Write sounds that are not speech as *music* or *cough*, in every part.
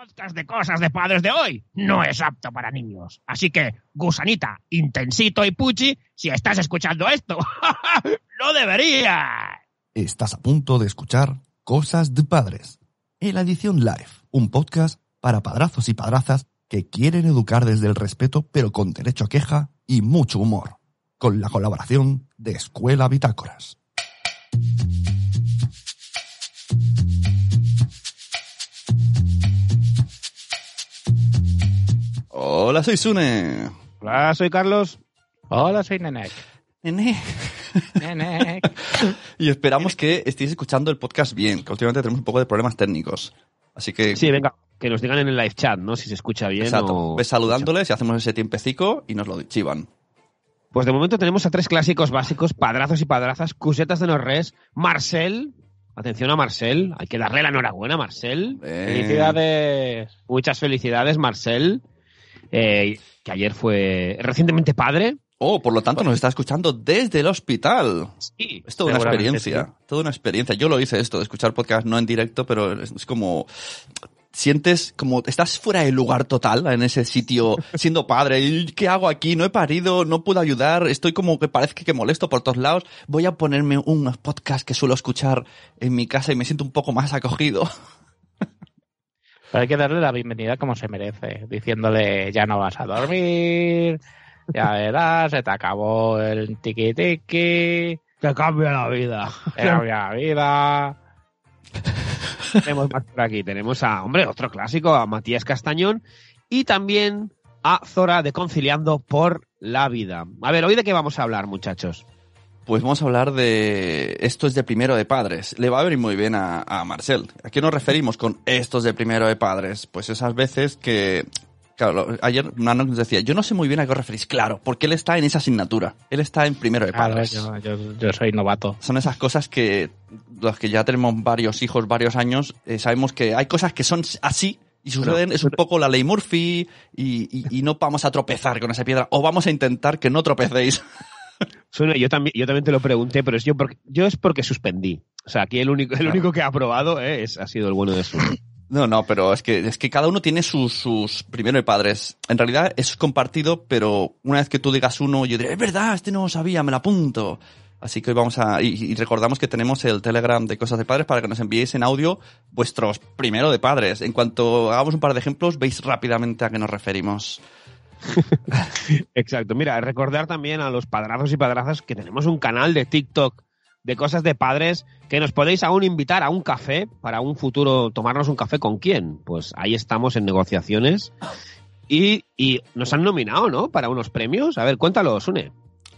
podcast de cosas de padres de hoy no es apto para niños. Así que, Gusanita, Intensito y Puchi, si estás escuchando esto, *laughs* no debería. Estás a punto de escuchar Cosas de Padres, en la edición live, un podcast para padrazos y padrazas que quieren educar desde el respeto pero con derecho a queja y mucho humor, con la colaboración de Escuela Bitácoras. Hola, soy Sune. Hola, soy Carlos. Hola, soy Nenek. Nene. Nenek. *laughs* Y esperamos que estéis escuchando el podcast bien, que últimamente tenemos un poco de problemas técnicos. Así que, Sí, venga, que nos digan en el live chat, ¿no? Si se escucha bien exacto, o... ves saludándoles y hacemos ese tiempecico y nos lo chivan. Pues de momento tenemos a tres clásicos básicos, padrazos y padrazas, cusetas de los res, Marcel, atención a Marcel, hay que darle la enhorabuena a Marcel, Eh, Felicidades. muchas felicidades Marcel, eh, que ayer fue recientemente padre. Oh, por lo tanto nos está escuchando desde el hospital. Sí, Es toda una experiencia, toda una experiencia. Yo lo hice esto, de escuchar podcast no en directo, pero es, como sientes como estás fuera de lugar total en ese sitio siendo padre. ¿Y ¿Qué hago aquí? No he parido, no puedo ayudar, estoy como que parece que molesto por todos lados. Voy a ponerme unos podcasts que suelo escuchar en mi casa y me siento un poco más acogido. Pero hay que darle la bienvenida como se merece, diciéndole ya no vas a dormir, ya verás, se te acabó el tiki tiki, que cambia la vida. te cambia la vida. *laughs* tenemos más por aquí, tenemos a, hombre, otro clásico, a Matías Castañón y también a Zora de Conciliando por la Vida. A ver, ¿hoy de qué vamos a hablar, muchachos? Pues vamos a hablar de esto es de primero de padres. Le va a venir muy bien a, a Marcel. ¿A qué nos referimos con estos de primero de padres? Pues esas veces que, claro, ayer Nano nos decía, yo no sé muy bien a qué os referís. Claro, porque él está en esa asignatura. Él está en primero de Claro, padres. yo, yo- yo soy novato. Son esas cosas que los que ya tenemos varios hijos, varios años, eh, sabemos que hay cosas que son así y suceden, es un poco la ley Murphy y, y- y no vamos a tropezar con esa piedra o vamos a intentar que no tropecéis. *laughs* Suena, yo también, yo también te lo pregunté, pero es yo porque, yo es porque suspendí. O sea, aquí el único, el único que ha aprobado eh, es, ha sido el bueno de su. *laughs* No, no, pero es que, es que cada uno tiene sus, sus primero de padres. En realidad es compartido, pero una vez que tú digas uno, yo diré, es verdad, este no lo sabía, me lo apunto. Así que hoy vamos a, y, y recordamos que tenemos el Telegram de Cosas de Padres para que nos enviéis en audio vuestros primero de padres. En cuanto hagamos un par de ejemplos, veis rápidamente a qué nos referimos. *laughs* Exacto. Mira, recordar también a los padrazos y padrazas que tenemos un canal de TikTok de cosas de padres que nos podéis aún invitar a un café para un futuro tomarnos un café con quién. Pues ahí estamos en negociaciones y, nos han nominado, ¿no? Para unos premios. A ver, cuéntalo, Sune.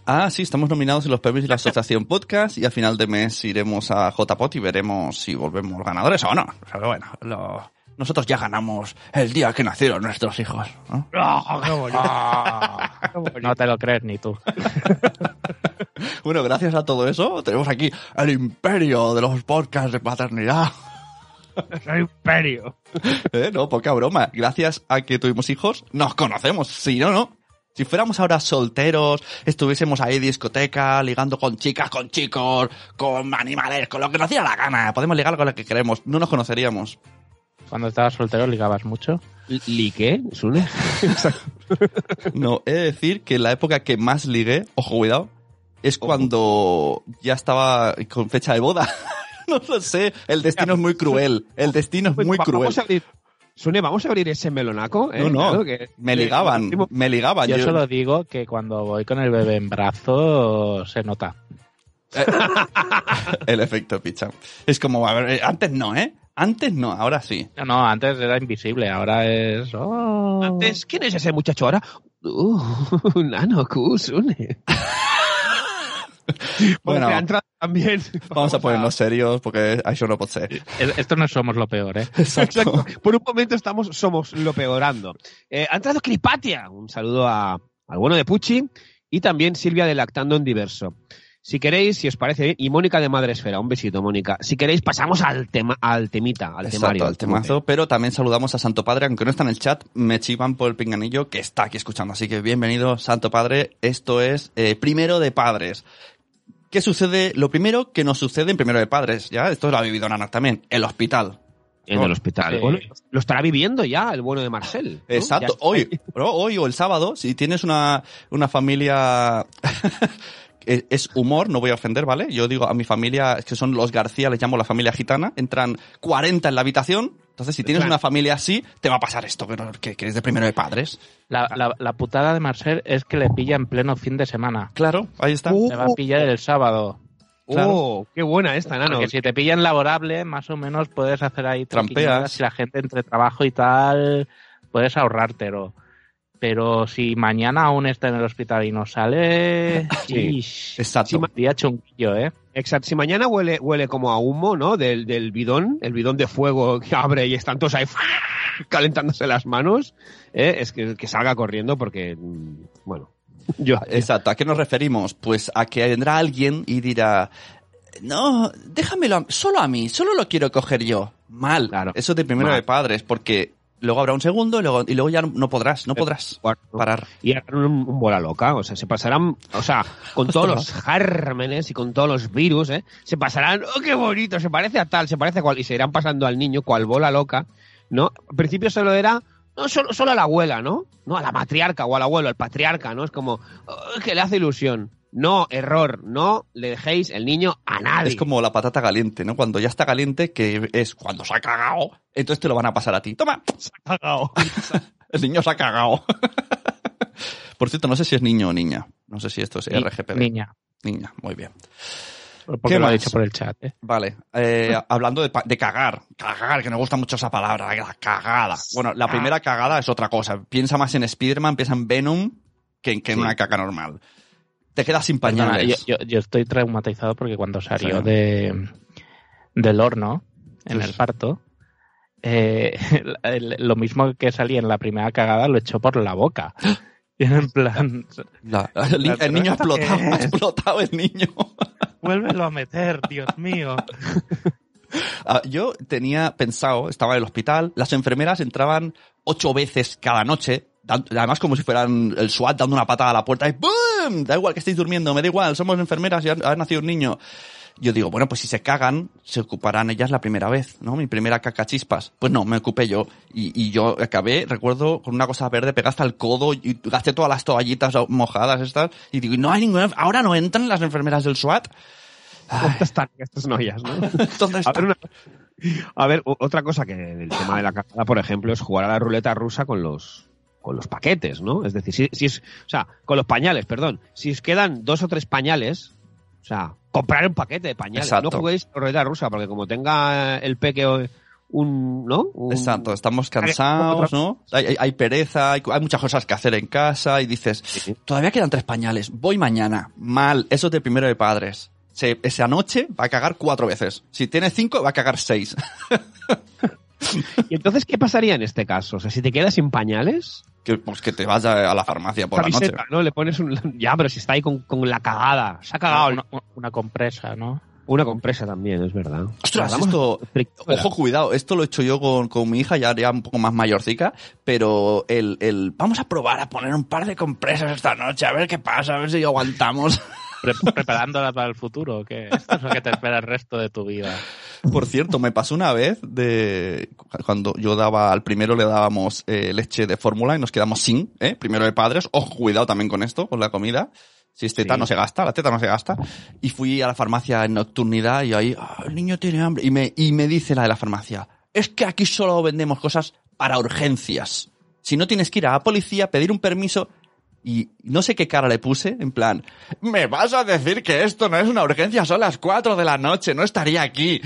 Ah, sí, estamos nominados en los premios de la Asociación Podcast y a final de mes iremos a JPOT y veremos si volvemos ganadores o no. Pero bueno, lo- nosotros ya ganamos el día que nacieron nuestros hijos. ¿no? Ah, no te lo crees ni tú. *laughs* Bueno, gracias a todo eso, tenemos aquí el imperio de los podcasts de paternidad. ¡El imperio! *laughs* ¿Eh? No, poca broma. Gracias a que tuvimos hijos, nos conocemos. Si no, no. Si fuéramos ahora solteros, estuviésemos ahí discoteca, ligando con chicas, con chicos, con animales, con lo que nos diera la gana. Podemos ligar con lo que queremos. No nos conoceríamos. Cuando estabas soltero ligabas mucho. ¿Li qué, Sune? No, he de decir que la época que más ligué, ojo, cuidado, es cuando ya estaba con fecha de boda. *laughs* no lo sé, el destino es muy cruel. El destino es Pues muy cruel. Sune, vamos a abrir ese melonaco. ¿eh? No, no, Claro que- me ligaban, que- me ligaban. Yo Yo- solo digo que cuando voy con el bebé en brazo se nota. *laughs* el efecto picha. Es como, a ver, eh, antes no, ¿eh? Antes no, ahora sí. No, no, antes era invisible, ahora es... oh. Antes, ¿quién es ese muchacho ahora? Uh, *laughs* nano, Q, Sune. *laughs* Bueno. Porque ha entrado también. Vamos a ponernos serios porque eso no puede ser. Es- Esto no somos lo peor, ¿eh? *laughs* Exacto. Por un momento estamos, somos lo peorando. Eh, ha entrado Cripatia. Un saludo a, al bueno de Pucci y también Silvia de Lactando en Diverso. Si queréis, si os parece bien, y Mónica de Madresfera, un besito, Mónica. Si queréis, pasamos al tema, al temita, al Exacto, temario. al temazo. Pero también saludamos a Santo Padre, aunque no está en el chat, me chivan por el pinganillo que está aquí escuchando. Así que bienvenido, Santo Padre. Esto es eh, Primero de Padres. ¿Qué sucede? Lo primero que nos sucede en Primero de Padres, ya, esto lo ha vivido Nana también, el hospital. En Oh, el hospital. Bueno, lo estará viviendo ya el bueno de Marcel. ¿no? Exacto. Hoy, bro, hoy o el sábado, si tienes una, una familia... *laughs* es humor, no voy a ofender, ¿vale? Yo digo a mi familia, es que son los García, les llamo la familia gitana, entran 40 en la habitación, entonces si tienes Claro. una familia así, te va a pasar esto, que, que, que es de primero de padres. La, la, la putada de Marcel es que le pilla en pleno fin de semana. Claro, ahí está. Uh, Le va a pillar el sábado. Oh, qué buena esta, Nano. Porque si te pillan laborable, más o menos puedes hacer ahí Trampeas. Si la gente entre trabajo y tal, puedes ahorrártelo. Pero si mañana aún está en el hospital y no sale, *laughs* Sí. ish, Exacto. Día chunguillo, ¿eh? Exacto. Si mañana huele, huele como a humo, ¿no? Del, del bidón, el bidón de fuego que abre y están todos ahí calentándose las manos, ¿eh? es que, que salga corriendo porque, mm, bueno, yo... Exacto. ¿A qué nos referimos? Pues a que vendrá alguien y dirá, no, déjamelo a- solo a mí, solo lo quiero coger yo. Mal. Claro. Eso de primero Mal. de padres, porque luego habrá un segundo y luego, y luego ya no podrás, no podrás parar. Y harán un, un bola loca, o sea, se pasarán, o sea, con todos los *laughs* gérmenes y con todos los virus, ¿eh? Se pasarán, ¡oh, qué bonito! Se parece a tal, se parece a cual, y se irán pasando al niño cual bola loca, ¿no? Al principio solo era, no, solo, solo a la abuela, ¿no? No, a la matriarca o al abuelo, al patriarca, ¿no? Es como, "Oh, que le hace ilusión. No, error, no le dejéis el niño a nadie. Es como la patata caliente, ¿no? Cuando ya está caliente, que es cuando se ha cagado, entonces te lo van a pasar a ti. Toma, *laughs* el niño se ha cagado. *laughs* Por cierto, no sé si es niño o niña. No sé si esto es Ni- RGPD. Niña. Niña, muy bien. Porque ¿Qué lo ha dicho por el chat, ¿eh? Vale, eh, *laughs* hablando de, cagar, cagar, que me gusta mucho esa palabra, la cagada. Bueno, la primera cagada es otra cosa. Piensa más en Spider-Man, piensa en Venom que, en- que en Sí. una caca normal. Te quedas sin pañales. yo, yo- yo estoy traumatizado porque cuando salió Sí. de, del horno, en Sí. el parto, eh, *laughs* lo mismo que salía en la primera cagada lo echó por la boca. Y en plan, La- el, ni- el niño ha ¿Esto qué explotado, ha explotado el niño. *laughs* vuélvelo a meter, Dios mío. Ah, yo tenía pensado, estaba en el hospital, las enfermeras entraban ocho veces cada noche, además como si fueran el SWAT dando una patada a la puerta y ¡boom! Da igual que estéis durmiendo, me da igual, somos enfermeras y ha, ha nacido un niño. Yo digo, bueno, pues si se cagan, se ocuparán ellas la primera vez, ¿no? Mi primera caca chispas. Pues no, me ocupé yo. Y, y yo acabé, recuerdo, con una cosa verde pegada hasta el codo y gasté todas las toallitas mojadas estas. Y digo, no hay ninguna, ahora no entran las enfermeras del SWAT. ¿Dónde están estas novias, no? *laughs* ¿Dónde A ver, una- a ver, otra cosa que en el tema de la cagada, por ejemplo, es jugar a la ruleta rusa con los con los paquetes, ¿no? Es decir, si, si es, o sea, con los pañales, perdón. Si os quedan dos o tres pañales, o sea, comprar un paquete de pañales. Exacto. No juguéis a la ruleta rusa, porque como tenga el peque un, ¿no? Un- Exacto, estamos cansados, ¿no? Hay, hay- hay pereza, hay, hay muchas cosas que hacer en casa y dices, Sí. todavía quedan tres pañales, voy mañana. Mal, eso es de primero de padres. Se- esa noche va a cagar cuatro veces. Si tiene cinco, va a cagar seis. *laughs* *laughs* ¿Y entonces qué pasaría en este caso? O sea, si te quedas sin pañales, que, pues que te vas a, a la farmacia por la noche. ¿no? Le pones un... Ya, pero si está ahí con, con la cagada. Se ha cagado. Una, una compresa, ¿no? Una compresa también, es. Ostras, esto, ¿verdad? ojo, cuidado, esto lo he hecho yo con, con mi hija, ya, ya un poco más mayorcica, pero el, el, vamos a probar a poner un par de compresas esta noche, a ver qué pasa, a ver si aguantamos. *laughs* Pre- preparándola para el futuro, que esto es lo que te espera el resto de tu vida. Por cierto, me pasó una vez de cuando yo daba al primero le dábamos eh, leche de fórmula y nos quedamos sin, ¿eh? Primero de padres. Ojo, cuidado también con esto, con la comida. Si es teta Sí. no se gasta, la teta no se gasta. Y fui a la farmacia en nocturnidad y ahí, "Ah, el niño tiene hambre. Y me, y me dice la de la farmacia, es que aquí solo vendemos cosas para urgencias. Si no tienes que ir a la policía, pedir un permiso y no sé qué cara le puse, en plan, ¿me vas a decir que esto no es una urgencia? Son las 4 de la noche, no estaría aquí.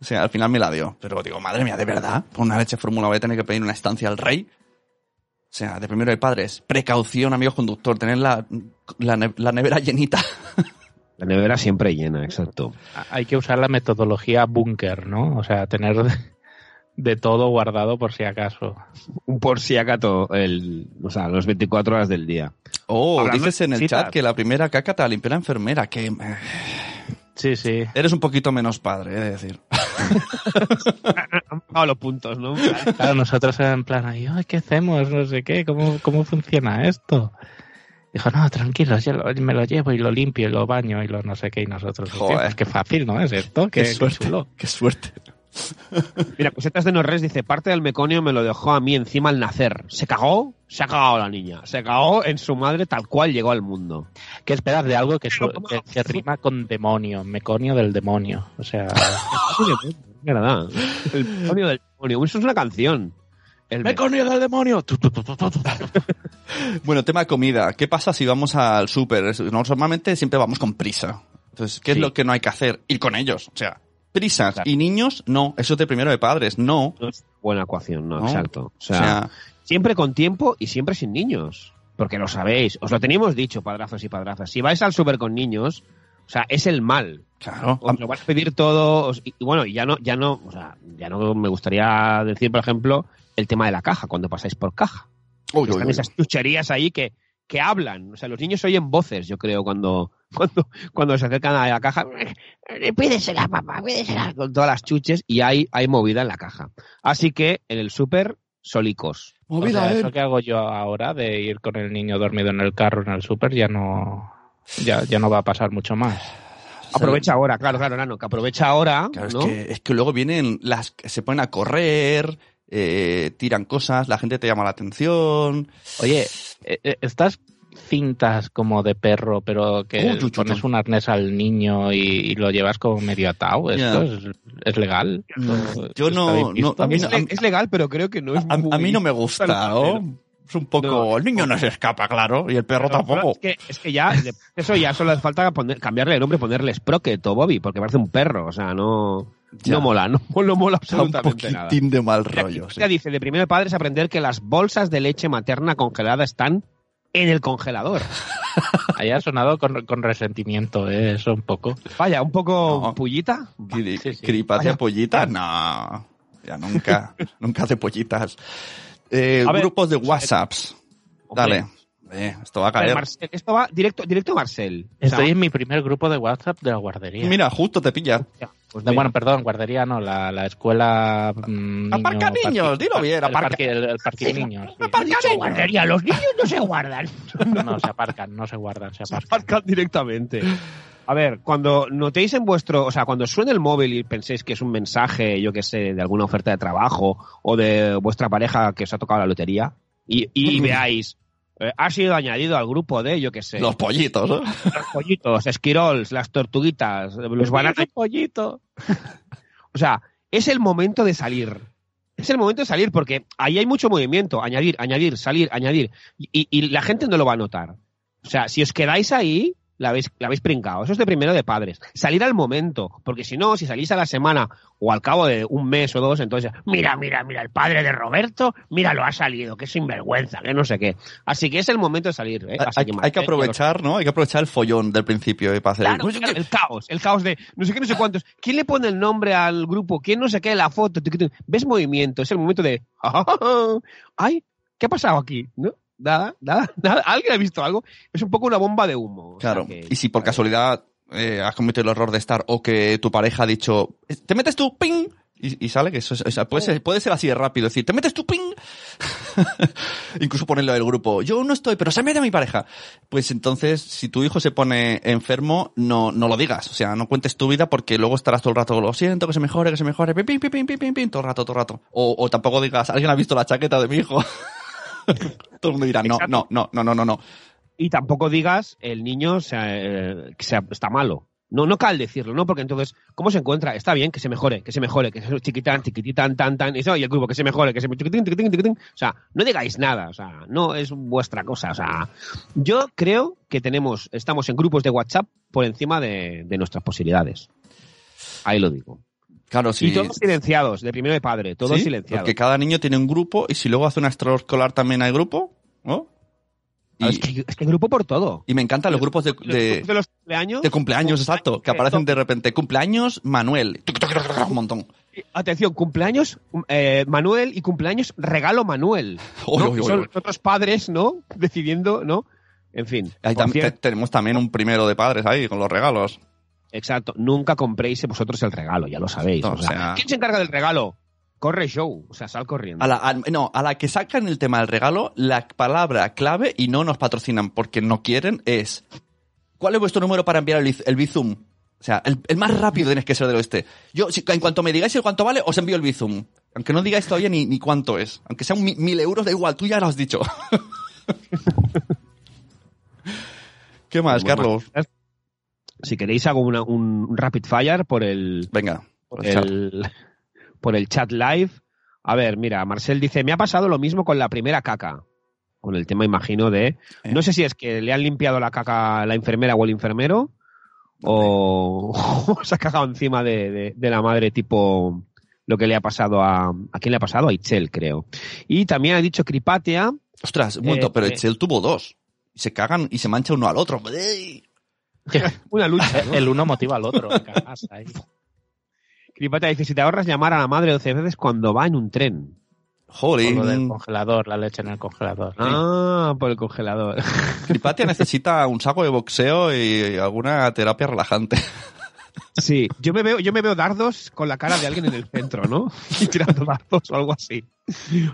O sea, al final me la dio. Pero digo, madre mía, ¿de verdad? Por una leche fórmula voy a tener que pedir una estancia al rey. O sea, de primero de padres, precaución, amigo conductor, tener la, la, ne- la nevera llenita. *laughs* La nevera siempre llena, exacto. Hay que usar la metodología búnker, ¿no? O sea, tener de, todo guardado por si acaso. Un por si acaso, el, o sea, los 24 horas del día. Oh, Hablando dices en el chat que la primera caca te la limpió la enfermera, que eh, Sí, sí. eres un poquito menos padre, he de decir. *laughs* Han pagado los puntos, ¿no? Claro, nosotros en plan, "Ay, ¿qué hacemos? No sé qué, ¿cómo, cómo funciona esto? Dijo, no, tranquilo, yo lo- me lo llevo y lo limpio y lo baño y lo no sé qué, y nosotros, Joder. "Pues qué fácil, ¿no es esto? Qué, suerte, qué suerte. Mira, Cosetas de Norres dice, parte del meconio me lo dejó a mí encima al nacer. ¿Se cagó? Se ha cagado la niña. Se cagó en su madre tal cual llegó al mundo. ¿Qué esperas de algo que, su- que- que rima con demonio? Meconio del demonio. O sea, *laughs* Es verdad. El meconio del demonio. Eso es una canción. El ¡Meconio del demonio! *laughs* Bueno, tema de comida. ¿Qué pasa si vamos al súper? Normalmente siempre vamos con prisa. Entonces, ¿qué Sí. es lo que no hay que hacer? Ir con ellos. O sea, prisas. Claro. Y niños, no. Eso es de primero de padres. No. No es buena ecuación, no, No. exacto. O O sea, siempre con tiempo y siempre sin niños. Porque lo sabéis, os lo teníamos dicho, padrazos y padrazas. Si vais al súper con niños, o sea, es el mal. claro. Os lo vais a pedir todo. y, y bueno, ya no, ya no, o sea, ya no me gustaría decir, por ejemplo, el tema de la caja, cuando pasáis por caja. Uy, uy, Están uy. esas chucherías ahí que, que hablan. O sea, los niños oyen voces, yo creo, cuando, *laughs* cuando, cuando se acercan a la caja. Pídesela, papá, pídesela. Con todas las chuches y hay, hay movida en la caja. Así que en el súper, solicos. O sea, eso que hago yo ahora de ir con el niño dormido en el carro en el súper ya no ya, ya no va a pasar mucho más. *sighs* Aprovecha ahora, claro, claro, Nano, que aprovecha ahora, Claro, es, que, es que luego vienen las se ponen a correr, eh, tiran cosas, la gente te llama la atención. Oye, eh, eh, estas cintas como de perro, pero que uy, pones un arnés al niño y, y lo llevas como medio atado. ¿esto es, es legal? ¿Esto yo no- bien no, visto? a mí es, no- le- es legal, pero creo que no es A, muy... a mí no me gusta, ¿no? Es un poco... No. el niño no se escapa, claro, y el perro Pero, tampoco. Es que, es que ya, eso ya solo hace falta poner- cambiarle el nombre, ponerle Sprocket o Bobby, porque parece un perro, o sea, no, Ya. no mola, no, no mola Está un absolutamente nada. poquitín de mal rollo. sí. ya dice, de primer padre es aprender que las bolsas de leche materna congelada están en el congelador. *laughs* Ahí ha sonado con, con resentimiento, ¿eh? eso un poco. Vaya, un poco No. pullita. Cri- Sí, sí. ¿Cripacia Vaya. pollitas? No. Ya nunca, *laughs* nunca hace pollitas. Eh, ver, grupos de WhatsApps. Hombre, Dale. Eh, esto va a caer. Marcel, esto va directo, directo a Marcel. O sea, Estoy en mi primer grupo de WhatsApp de la guardería. Mira, justo te pilla. Pues De- bueno, perdón, guardería no, la, la escuela... mm, Aparca niño- niños, parque- dilo bien, el aparca. parque, el, el parque niños. sí. Aparca niños. guardería, los niños no se guardan. No, se aparcan, no se guardan, se Se aparcan. aparcan directamente. A ver, cuando notéis en vuestro, o sea, cuando suene el móvil y penséis que es un mensaje, yo que sé, de alguna oferta de trabajo o de vuestra pareja que os ha tocado la lotería y, y *laughs* veáis, eh, ha sido añadido al grupo de, yo que sé, Los pollitos, ¿no? los pollitos, esquirols, las tortuguitas, los bananas, pollito. o sea, es el momento de salir. Es el momento de salir porque ahí hay mucho movimiento, añadir, añadir, salir, añadir y, y la gente no lo va a notar. O sea, si os quedáis ahí, la habéis, la habéis brincado. Eso es de primero de padres. Salir al momento, porque si no, si salís a la semana o al cabo de un mes o dos, entonces, mira, mira, mira, el padre de Roberto, mira, lo ha salido, que sinvergüenza, que no sé qué. Así que es el momento de salir. ¿eh? Así Hay, hay que Marcel, aprovechar, ¿no? Hay que aprovechar el follón del principio eh, para hacer... Claro, claro, el caos, el caos de no sé qué, no sé cuántos. ¿Quién le pone el nombre al grupo? ¿Quién no sé qué? La foto. ¿Ves movimiento? Es el momento de. *laughs* ¡Ay! ¿Qué ha pasado aquí? ¿No? Nada, nada, *laughs* nada. ¿Alguien ha visto algo? Es un poco una bomba de humo. O sea Claro. que- Y si por casualidad eh, has cometido el error de estar o que tu pareja ha dicho, te metes tú, ping, y, y sale que eso, es- o sea, puede, ser, puede ser así de rápido, decir, te metes tú, ping. *laughs* Incluso ponerlo del grupo, yo no estoy, pero se mete mi pareja. Pues entonces, si tu hijo se pone enfermo, no, no lo digas, o sea, no cuentes tu vida porque luego estarás todo el rato, lo siento, que se mejore, que se mejore, pim, pim, pim, pim, pim, pim, todo el rato, todo el rato. O, o tampoco digas, alguien ha visto la chaqueta de mi hijo. *laughs* *laughs* todo el mundo dirá, no, no, no, no, no, no, no. Y tampoco digas el niño se- eh, se- está malo. No, no cal decirlo, ¿no? Porque entonces, ¿cómo se encuentra? Está bien, que se mejore, que se mejore, que se chiquitán, chiquititán, tan, tan, y, eso, y el grupo, que se mejore, que se chiquitín, chiquitín, chiquitín. O sea, no digáis nada, o sea, no es vuestra cosa. O sea, yo creo que tenemos, estamos en grupos de WhatsApp por encima de, de nuestras posibilidades. Ahí lo digo. Claro, sí. Y todos silenciados, de primero de padre, todos Sí, silenciados. Porque cada niño tiene un grupo y si luego hace una extraescolar también hay grupo, ¿no? Y, es, que, es que grupo por todo. y me encantan los grupos de, Los de, grupos de los cumpleaños. de cumpleaños, exacto, que aparecen de repente. Cumpleaños Manuel. Un montón. Atención, cumpleaños eh, Manuel y cumpleaños regalo Manuel. Uy, *laughs* ¿no? Que uy, son otros padres, ¿no? Decidiendo, ¿no? En fin. Ahí tam- cierto, tenemos también un primero de padres ahí con los regalos. Exacto. Nunca compréis vosotros el regalo, ya lo sabéis. No, o sea, o sea- ¿Quién se encarga del regalo? Corre show, o sea, sal corriendo. A la, a- no, a la que sacan el tema del regalo, la palabra clave, y no nos patrocinan porque no quieren, es ¿Cuál es vuestro número para enviar el, el Bizum? O sea, el, el más rápido tienes que ser del oeste. Yo, si- en cuanto me digáis el cuánto vale, os envío el Bizum. Aunque no digáis todavía ni, ni cuánto es. Aunque sean mi- mil euros, da igual, tú ya lo has dicho. *laughs* ¿Qué más, Carlos? cosas. Si queréis hago una- un, rapid fire por el, Venga. por el, por el chat live. A ver, mira, Marcel dice, me ha pasado lo mismo con la primera caca. Con el tema, imagino, de... Eh. No sé si es que le han limpiado la caca la enfermera o el enfermero, o, *laughs* o se ha cagado encima de, de- de la madre tipo lo que le ha pasado a... ¿A quién le ha pasado? A Itzel, creo. Y también ha dicho Cripatia, Ostras, un momento, Eh, pero eh. Excel tuvo dos. Se cagan y se mancha uno al otro. ¡Ey! *laughs* una lucha, ¿no? El uno motiva al otro. Cripatia dice, si te ahorras llamar a la madre 12 veces cuando va en un tren. Por lo del Jolín. congelador, la leche en el congelador. Ah, por el congelador. Cripatia necesita un saco de boxeo y alguna terapia relajante. *laughs* Sí, yo me veo, yo me veo dardos con la cara de alguien en el centro, ¿no? *laughs* Y tirando dardos o algo así.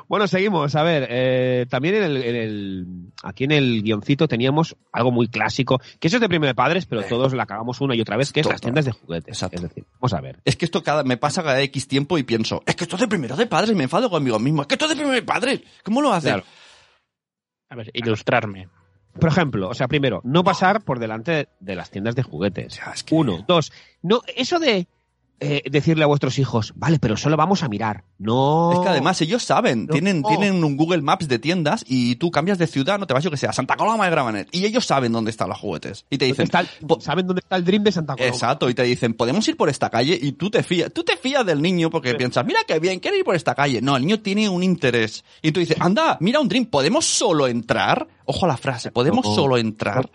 Bueno, seguimos. A ver, eh, también en el, en el- aquí en el guioncito teníamos algo muy clásico, que eso es de primero de padres, pero todos la acabamos una y otra vez, que es las tiendas de juguetes. Exacto. Es decir, vamos a ver. Es que esto cada, me pasa cada X tiempo y pienso, es que esto es de primero de padres y me enfado conmigo mismo. Es que esto es de primero de padres. ¿Cómo lo? Claro. A ver, ilustrarme. Por ejemplo, o sea, primero, no pasar por delante de las tiendas de O juguetes. sea, es que- Uno, dos, no, eso de eh, decirle a vuestros hijos, vale, pero solo vamos a mirar. No. Es que además ellos saben, No. tienen, tienen un Google Maps de tiendas y tú cambias de ciudad, no te vas yo que sea, Santa Coloma de Gramanet. Y ellos saben dónde están los juguetes. Y te ¿Dónde dicen, el- ¿Saben dónde está el Dream de Santa Coloma? exacto, y te dicen, podemos ir por esta calle y tú te fías, tú te fías del niño porque piensas, mira qué bien, quiero ir por esta calle. No, el niño tiene un interés. Y tú dices, anda, mira un Dream, ¿podemos solo entrar? Ojo a la frase, ¿podemos No. solo entrar?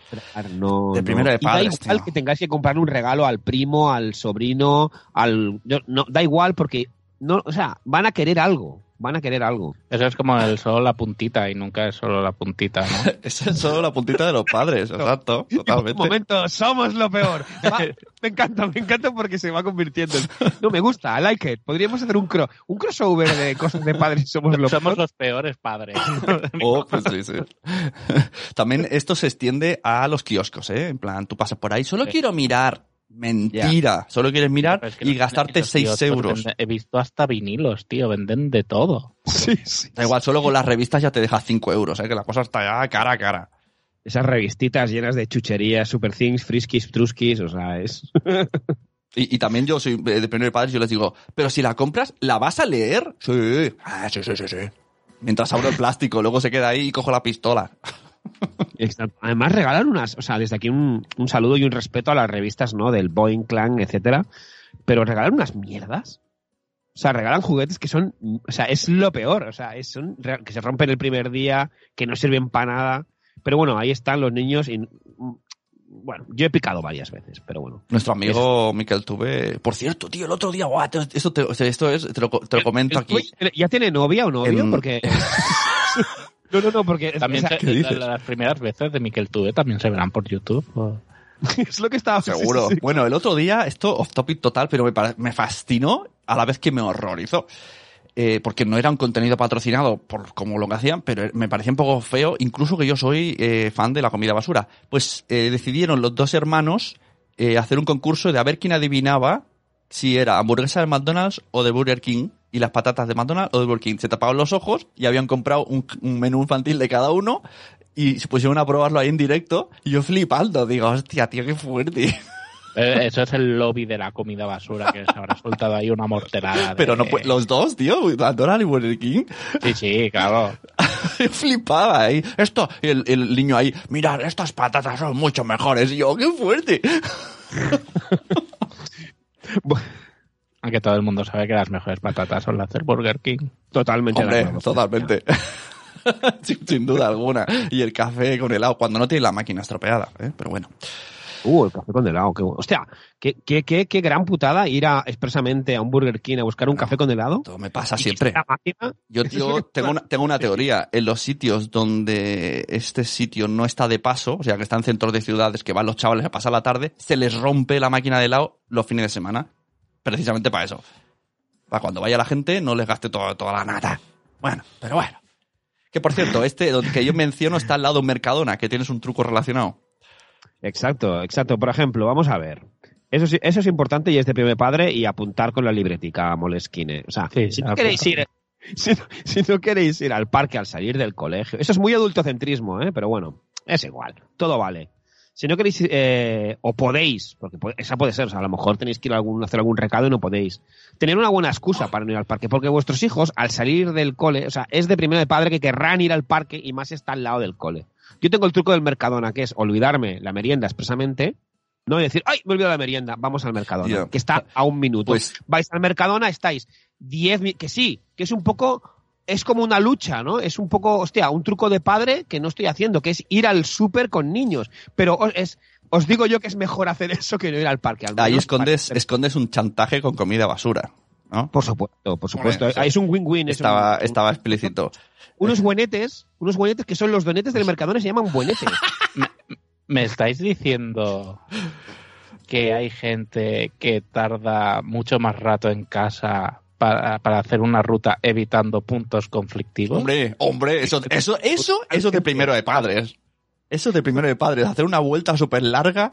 No, De no. primero de Y da igual tío. que tengáis que comprarle un regalo al primo, al sobrino, al. yo- no, da igual porque. No, o sea, van a querer algo. Van a querer algo. Eso es como el solo la puntita y nunca es solo la puntita, ¿no? Esa *laughs* es solo la puntita de los padres, exacto, *laughs* Un totalmente. momento, somos lo peor. *laughs* Va, me encanta, me encanta porque se va convirtiendo. en- No, me gusta, I like it. Podríamos hacer un, cro un crossover de cosas de padres, somos lo Somos peor. los peores padres. Oh, pues sí, sí. También esto se extiende a los kioscos, ¿eh? En plan, tú pasas por ahí, solo Sí. quiero mirar. Mentira. Solo quieres mirar Pero es que y gastarte esos 6 kioscos euros. He visto hasta vinilos, tío. Venden de todo. Sí, sí. Da igual, solo con las revistas ya te dejas 5 euros, ¿eh? Que la cosa está ya cara a cara. Esas revistitas llenas de chucherías, super things, friskies, truskis, o sea, es. *laughs* Y, y también yo soy eh, de primer padre, yo les digo, pero si la compras, ¿la vas a leer? Sí. Ah, sí, sí, sí, sí. Mientras abro el plástico, luego se queda ahí y cojo la pistola. Exacto. Además, regalan unas, o sea, desde aquí un, un saludo y un respeto a las revistas, ¿no? Del Boeing Clan, etcétera. Pero regalan unas mierdas. O sea, regalan juguetes que son, o sea, es lo peor. O sea, es, son que se rompen el primer día, que no sirven para nada. Pero bueno, ahí están los niños y, mm, bueno, yo he picado varias veces, pero bueno. Nuestro amigo Miquel Tuve... Por cierto, tío, el otro día, guau, esto, te, esto es, te lo, te lo comento El- aquí. ¿Ya tiene novia o novio? En- Porque... *laughs* no, no, no, porque También las primeras veces de Miquel Tuve también se verán por YouTube. o- *laughs* es lo que estaba Seguro. sí, sí, sí. Bueno, el otro día, esto off topic total, pero me, me fascinó a la vez que me horrorizó. Eh, porque no era un contenido patrocinado por como lo que hacían, pero me parecía un poco feo, incluso que yo soy eh, fan de la comida basura. Pues eh, decidieron los dos hermanos eh, hacer un concurso de a ver quién adivinaba si era hamburguesa de McDonald's o de Burger King y las patatas de McDonald's o de Burger King. Se tapaban los ojos y habían comprado un, un menú infantil de cada uno y se pusieron a probarlo ahí en directo y yo flipando, digo, hostia, tío, qué fuerte. *laughs* Eh, Eso es el lobby de la comida basura que se habrá soltado ahí una morterada. *laughs* de- Pero no pu- los dos, tío, McDonald's y Burger King. Sí, sí, claro. *laughs* Yo flipaba ahí. Esto, y el, el niño ahí, mirad, estas patatas son mucho mejores. Y yo, qué fuerte. Aunque todo el mundo sabe que las mejores patatas son las del Burger King. Totalmente de Hombre, totalmente. *laughs* sin, sin duda alguna. Y el café con helado, cuando no tiene la máquina estropeada. ¿eh? Pero bueno. Uh, el café con helado, qué bueno. Hostia, qué, qué, qué, qué gran putada ir a, expresamente a un Burger King a buscar un café con helado. Todo me pasa siempre. la máquina, Yo, *laughs* tengo una, tengo una teoría. En los sitios donde este sitio no está de paso, o sea, que está en centros de ciudades que van los chavales a pasar la tarde, se les rompe la máquina de helado los fines de semana. Precisamente para eso. Para cuando vaya la gente no les gaste toda, toda la nata. Bueno, pero bueno. Que por cierto, este donde que yo menciono está al lado de un Mercadona, que tienes un truco relacionado. Exacto, exacto. Por ejemplo, vamos a ver. Eso, sí- eso es importante y es de primer padre y apuntar con la libretica Moleskine. O sea, Sí, si, no queréis ir, *laughs* si, no, si no queréis ir al parque al salir del colegio, eso es muy adultocentrismo, ¿eh? pero bueno, es igual, todo vale. Si no queréis, eh, o podéis, porque esa puede ser, o sea, a lo mejor tenéis que ir a algún, hacer algún recado y no podéis. Tener una buena excusa para no ir al parque, porque vuestros hijos, al salir del cole, o sea, es de primero de padre que querrán ir al parque y más está al lado del cole. Yo tengo el truco del Mercadona, que es olvidarme la merienda expresamente, no y decir, ¡ay, me he olvidado la merienda! Vamos al Mercadona, que está a un minuto. Pues- Vais al Mercadona, estáis 10 mi- que sí, que es un poco, es como una lucha, ¿no? Es un poco, hostia, un truco de padre que no estoy haciendo, que es ir al súper con niños. Pero os, es, os digo yo que es mejor hacer *laughs* eso que no ir al parque. al Ahí escondes, escondes un chantaje con comida basura. ¿no? Por supuesto, por supuesto. Es un win-win. es Estaba, un- estaba explícito. Unos buenetes, unos buenetes que son los donetes del Mercadona, se llaman buenetes. *laughs* ¿Me estáis diciendo que hay gente que tarda mucho más rato en casa para, para hacer una ruta evitando puntos conflictivos? Hombre, hombre, eso, eso, eso, eso es de primero de padres. Eso es de primero de padres, hacer una vuelta súper larga,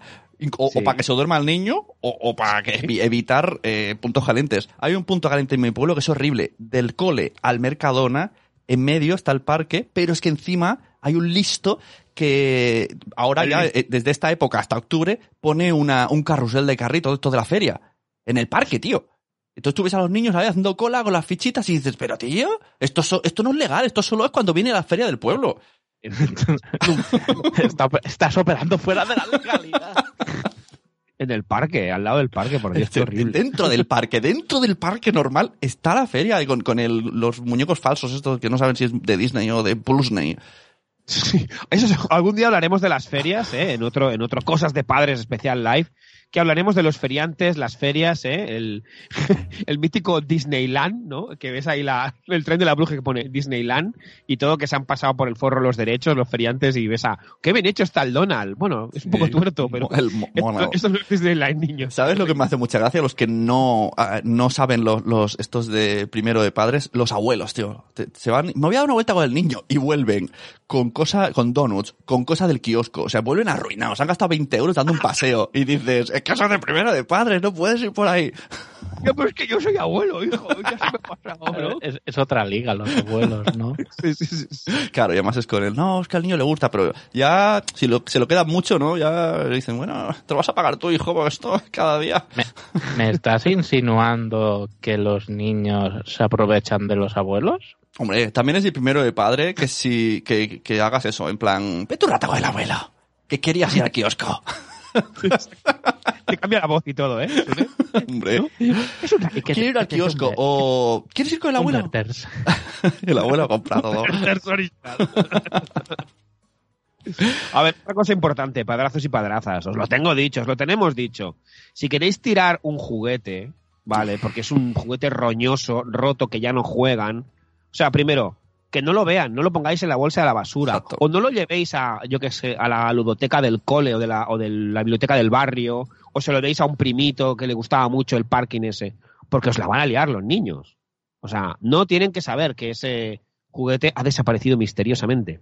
o, Sí. o para que se duerma el niño, o, o para que evi- evitar eh, puntos calientes. Hay un punto caliente en mi pueblo que es horrible. Del cole al Mercadona, en medio está el parque, pero es que encima hay un listo que ahora ya, eh, desde esta época hasta octubre, pone una, un carrusel de carrito, esto de la feria, en el parque, tío. Entonces tú ves a los niños ahí haciendo cola con las fichitas y dices, pero tío, esto, so- esto no es legal, esto solo es cuando viene la feria del pueblo. *laughs* Está- estás operando fuera de la legalidad. en el parque, al lado del parque, por Dios, qué horrible. Dentro del parque, dentro del parque normal está la feria y con, con el- los muñecos falsos estos que no saben si es de Disney o de Plusney. Sí, eso es- algún día hablaremos de las ferias, ¿eh? en otro, en otro Cosas de Padres especial live, que hablaremos de los feriantes, las ferias, ¿eh? el, *laughs* el mítico Disneyland, ¿no? Que ves ahí la, el tren de la bruja que pone Disneyland y todo que se han pasado por el forro los derechos, los feriantes, y ves a, qué bien hecho está el Donald. Bueno, es un poco tuerto, pero El *laughs* esto, no es Disneyland, niños. ¿Sabes lo que me hace mucha gracia? Los que no, ah, no saben los, los, estos de primero de padres, los abuelos, tío. Te- se van, me voy a dar una vuelta con el niño y vuelven con cosa, con donuts, con cosa del kiosco. O sea, vuelven arruinados. Han gastado 20 euros dando un paseo. Y dices, es casa de primero de padres, no puedes ir por ahí. Ya, pero es que yo soy abuelo, hijo, ya se me ha pasado, *laughs* ¿no? Es, es otra liga, los abuelos, ¿no? *laughs* Sí, sí, sí, sí. Claro, y además es con él. No, es que al niño le gusta, pero ya, si lo, se lo queda mucho, ¿no? Ya le dicen, bueno, te lo vas a pagar tú, hijo, por esto cada día. ¿Me, me estás insinuando que los niños se aprovechan de los abuelos? Hombre, también es el primero de padre que si, que, que hagas eso, en plan, ve tu rata con el abuelo, que querías ir al kiosco. Te cambia la voz y todo, ¿eh? ¿Sune? Hombre, Es una ¿Y qué- quiero ir al qué es un kiosco, o ¿quieres ir con el abuelo? *laughs* El abuelo compra todo. *laughs* A ver, otra cosa importante, padrazos y padrazas, os lo tengo dicho, os lo tenemos dicho. Si queréis tirar un juguete, ¿vale? Porque es un juguete roñoso, roto, que ya no juegan. O sea, primero, que no lo vean, no lo pongáis en la bolsa de la basura. Exacto. O no lo llevéis a, yo qué sé, a la ludoteca del cole o de la, o de la biblioteca del barrio, o se lo deis a un primito que le gustaba mucho el parking ese. Porque os la van a liar los niños. O sea, no tienen que saber que ese juguete ha desaparecido misteriosamente.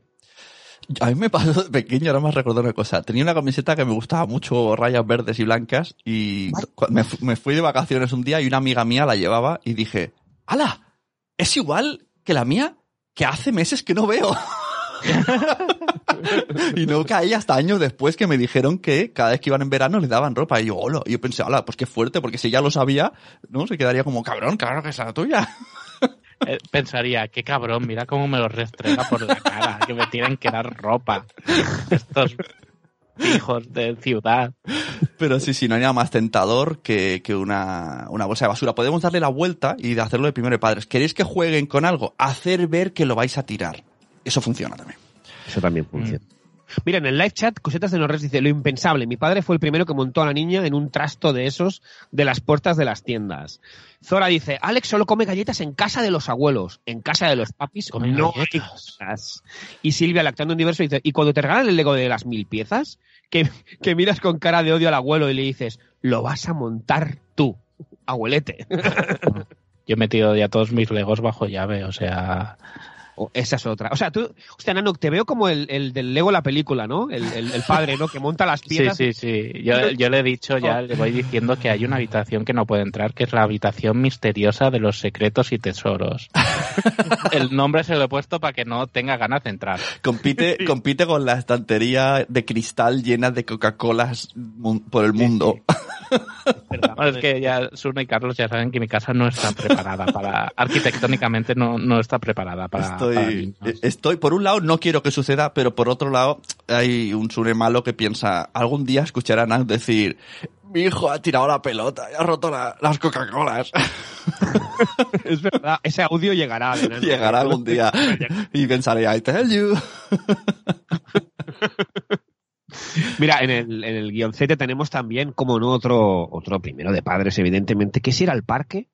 A mí me pasó de pequeño, ahora me has recordado una cosa. Tenía una camiseta que me gustaba mucho, rayas verdes y blancas, y me, fu- me fui de vacaciones un día y una amiga mía la llevaba y dije, ¡Hala! Es igual que la mía, que hace meses que no veo. *laughs* y no caí hasta años después que me dijeron que cada vez que iban en verano les daban ropa. Y yo, hola. Y yo pensé, hola, pues qué fuerte, porque si ya lo sabía, ¿no? Se quedaría como, cabrón, claro que es la tuya. Eh, pensaría, qué cabrón, mira cómo me lo restrega por la cara, que me tienen que dar ropa. Estos hijos de ciudad. Pero sí, sí, no hay nada más tentador que, que una, una bolsa de basura. Podemos darle la vuelta y de hacerlo de primero de padres. ¿Queréis que jueguen con algo? Hacer ver que lo vais a tirar. Eso funciona también. Eso también funciona. Mira, en el live chat, Cosetas de Norres dice, lo impensable, mi padre fue el primero que montó a la niña en un trasto de esos de las puertas de las tiendas. Zora dice, Alex solo come galletas en casa de los abuelos, en casa de los papis Come no galletas. galletas". Y Silvia, lactando universo, dice, y cuando te regalan el Lego de las mil piezas, que, que miras con cara de odio al abuelo y le dices, lo vas a montar tú, abuelete. *laughs* Yo he metido ya todos mis legos bajo llave, o sea, O esa es otra. O sea, tú, hostia, Nano, te veo como el, el del Lego la película, ¿no? El, el- el padre, ¿no? Que monta las Sí, piezas. sí, sí. Yo, yo le he dicho, ya le voy diciendo que hay una habitación que no puede entrar, que es la habitación misteriosa de los secretos y tesoros. *laughs* El nombre se lo he puesto para que no tenga ganas de entrar. Compite, compite con la estantería de cristal llena de Coca-Colas por el mundo. Bueno, *laughs* es que ya Sune y Carlos ya saben que mi casa no está preparada para, arquitectónicamente no, no está preparada para, para Estoy, eh, estoy, por un lado, no quiero que suceda, pero por otro lado, hay un Sune malo que piensa, algún día escucharán a decir, mi hijo ha tirado la pelota y ha roto la- las Coca-Colas. *laughs* Es verdad, ese audio llegará. *laughs* Llegará algún día *laughs* y pensaré, I tell you. Mira, en el, en el guioncete tenemos también, como no, otro, otro primero de padres, evidentemente, que es ir al parque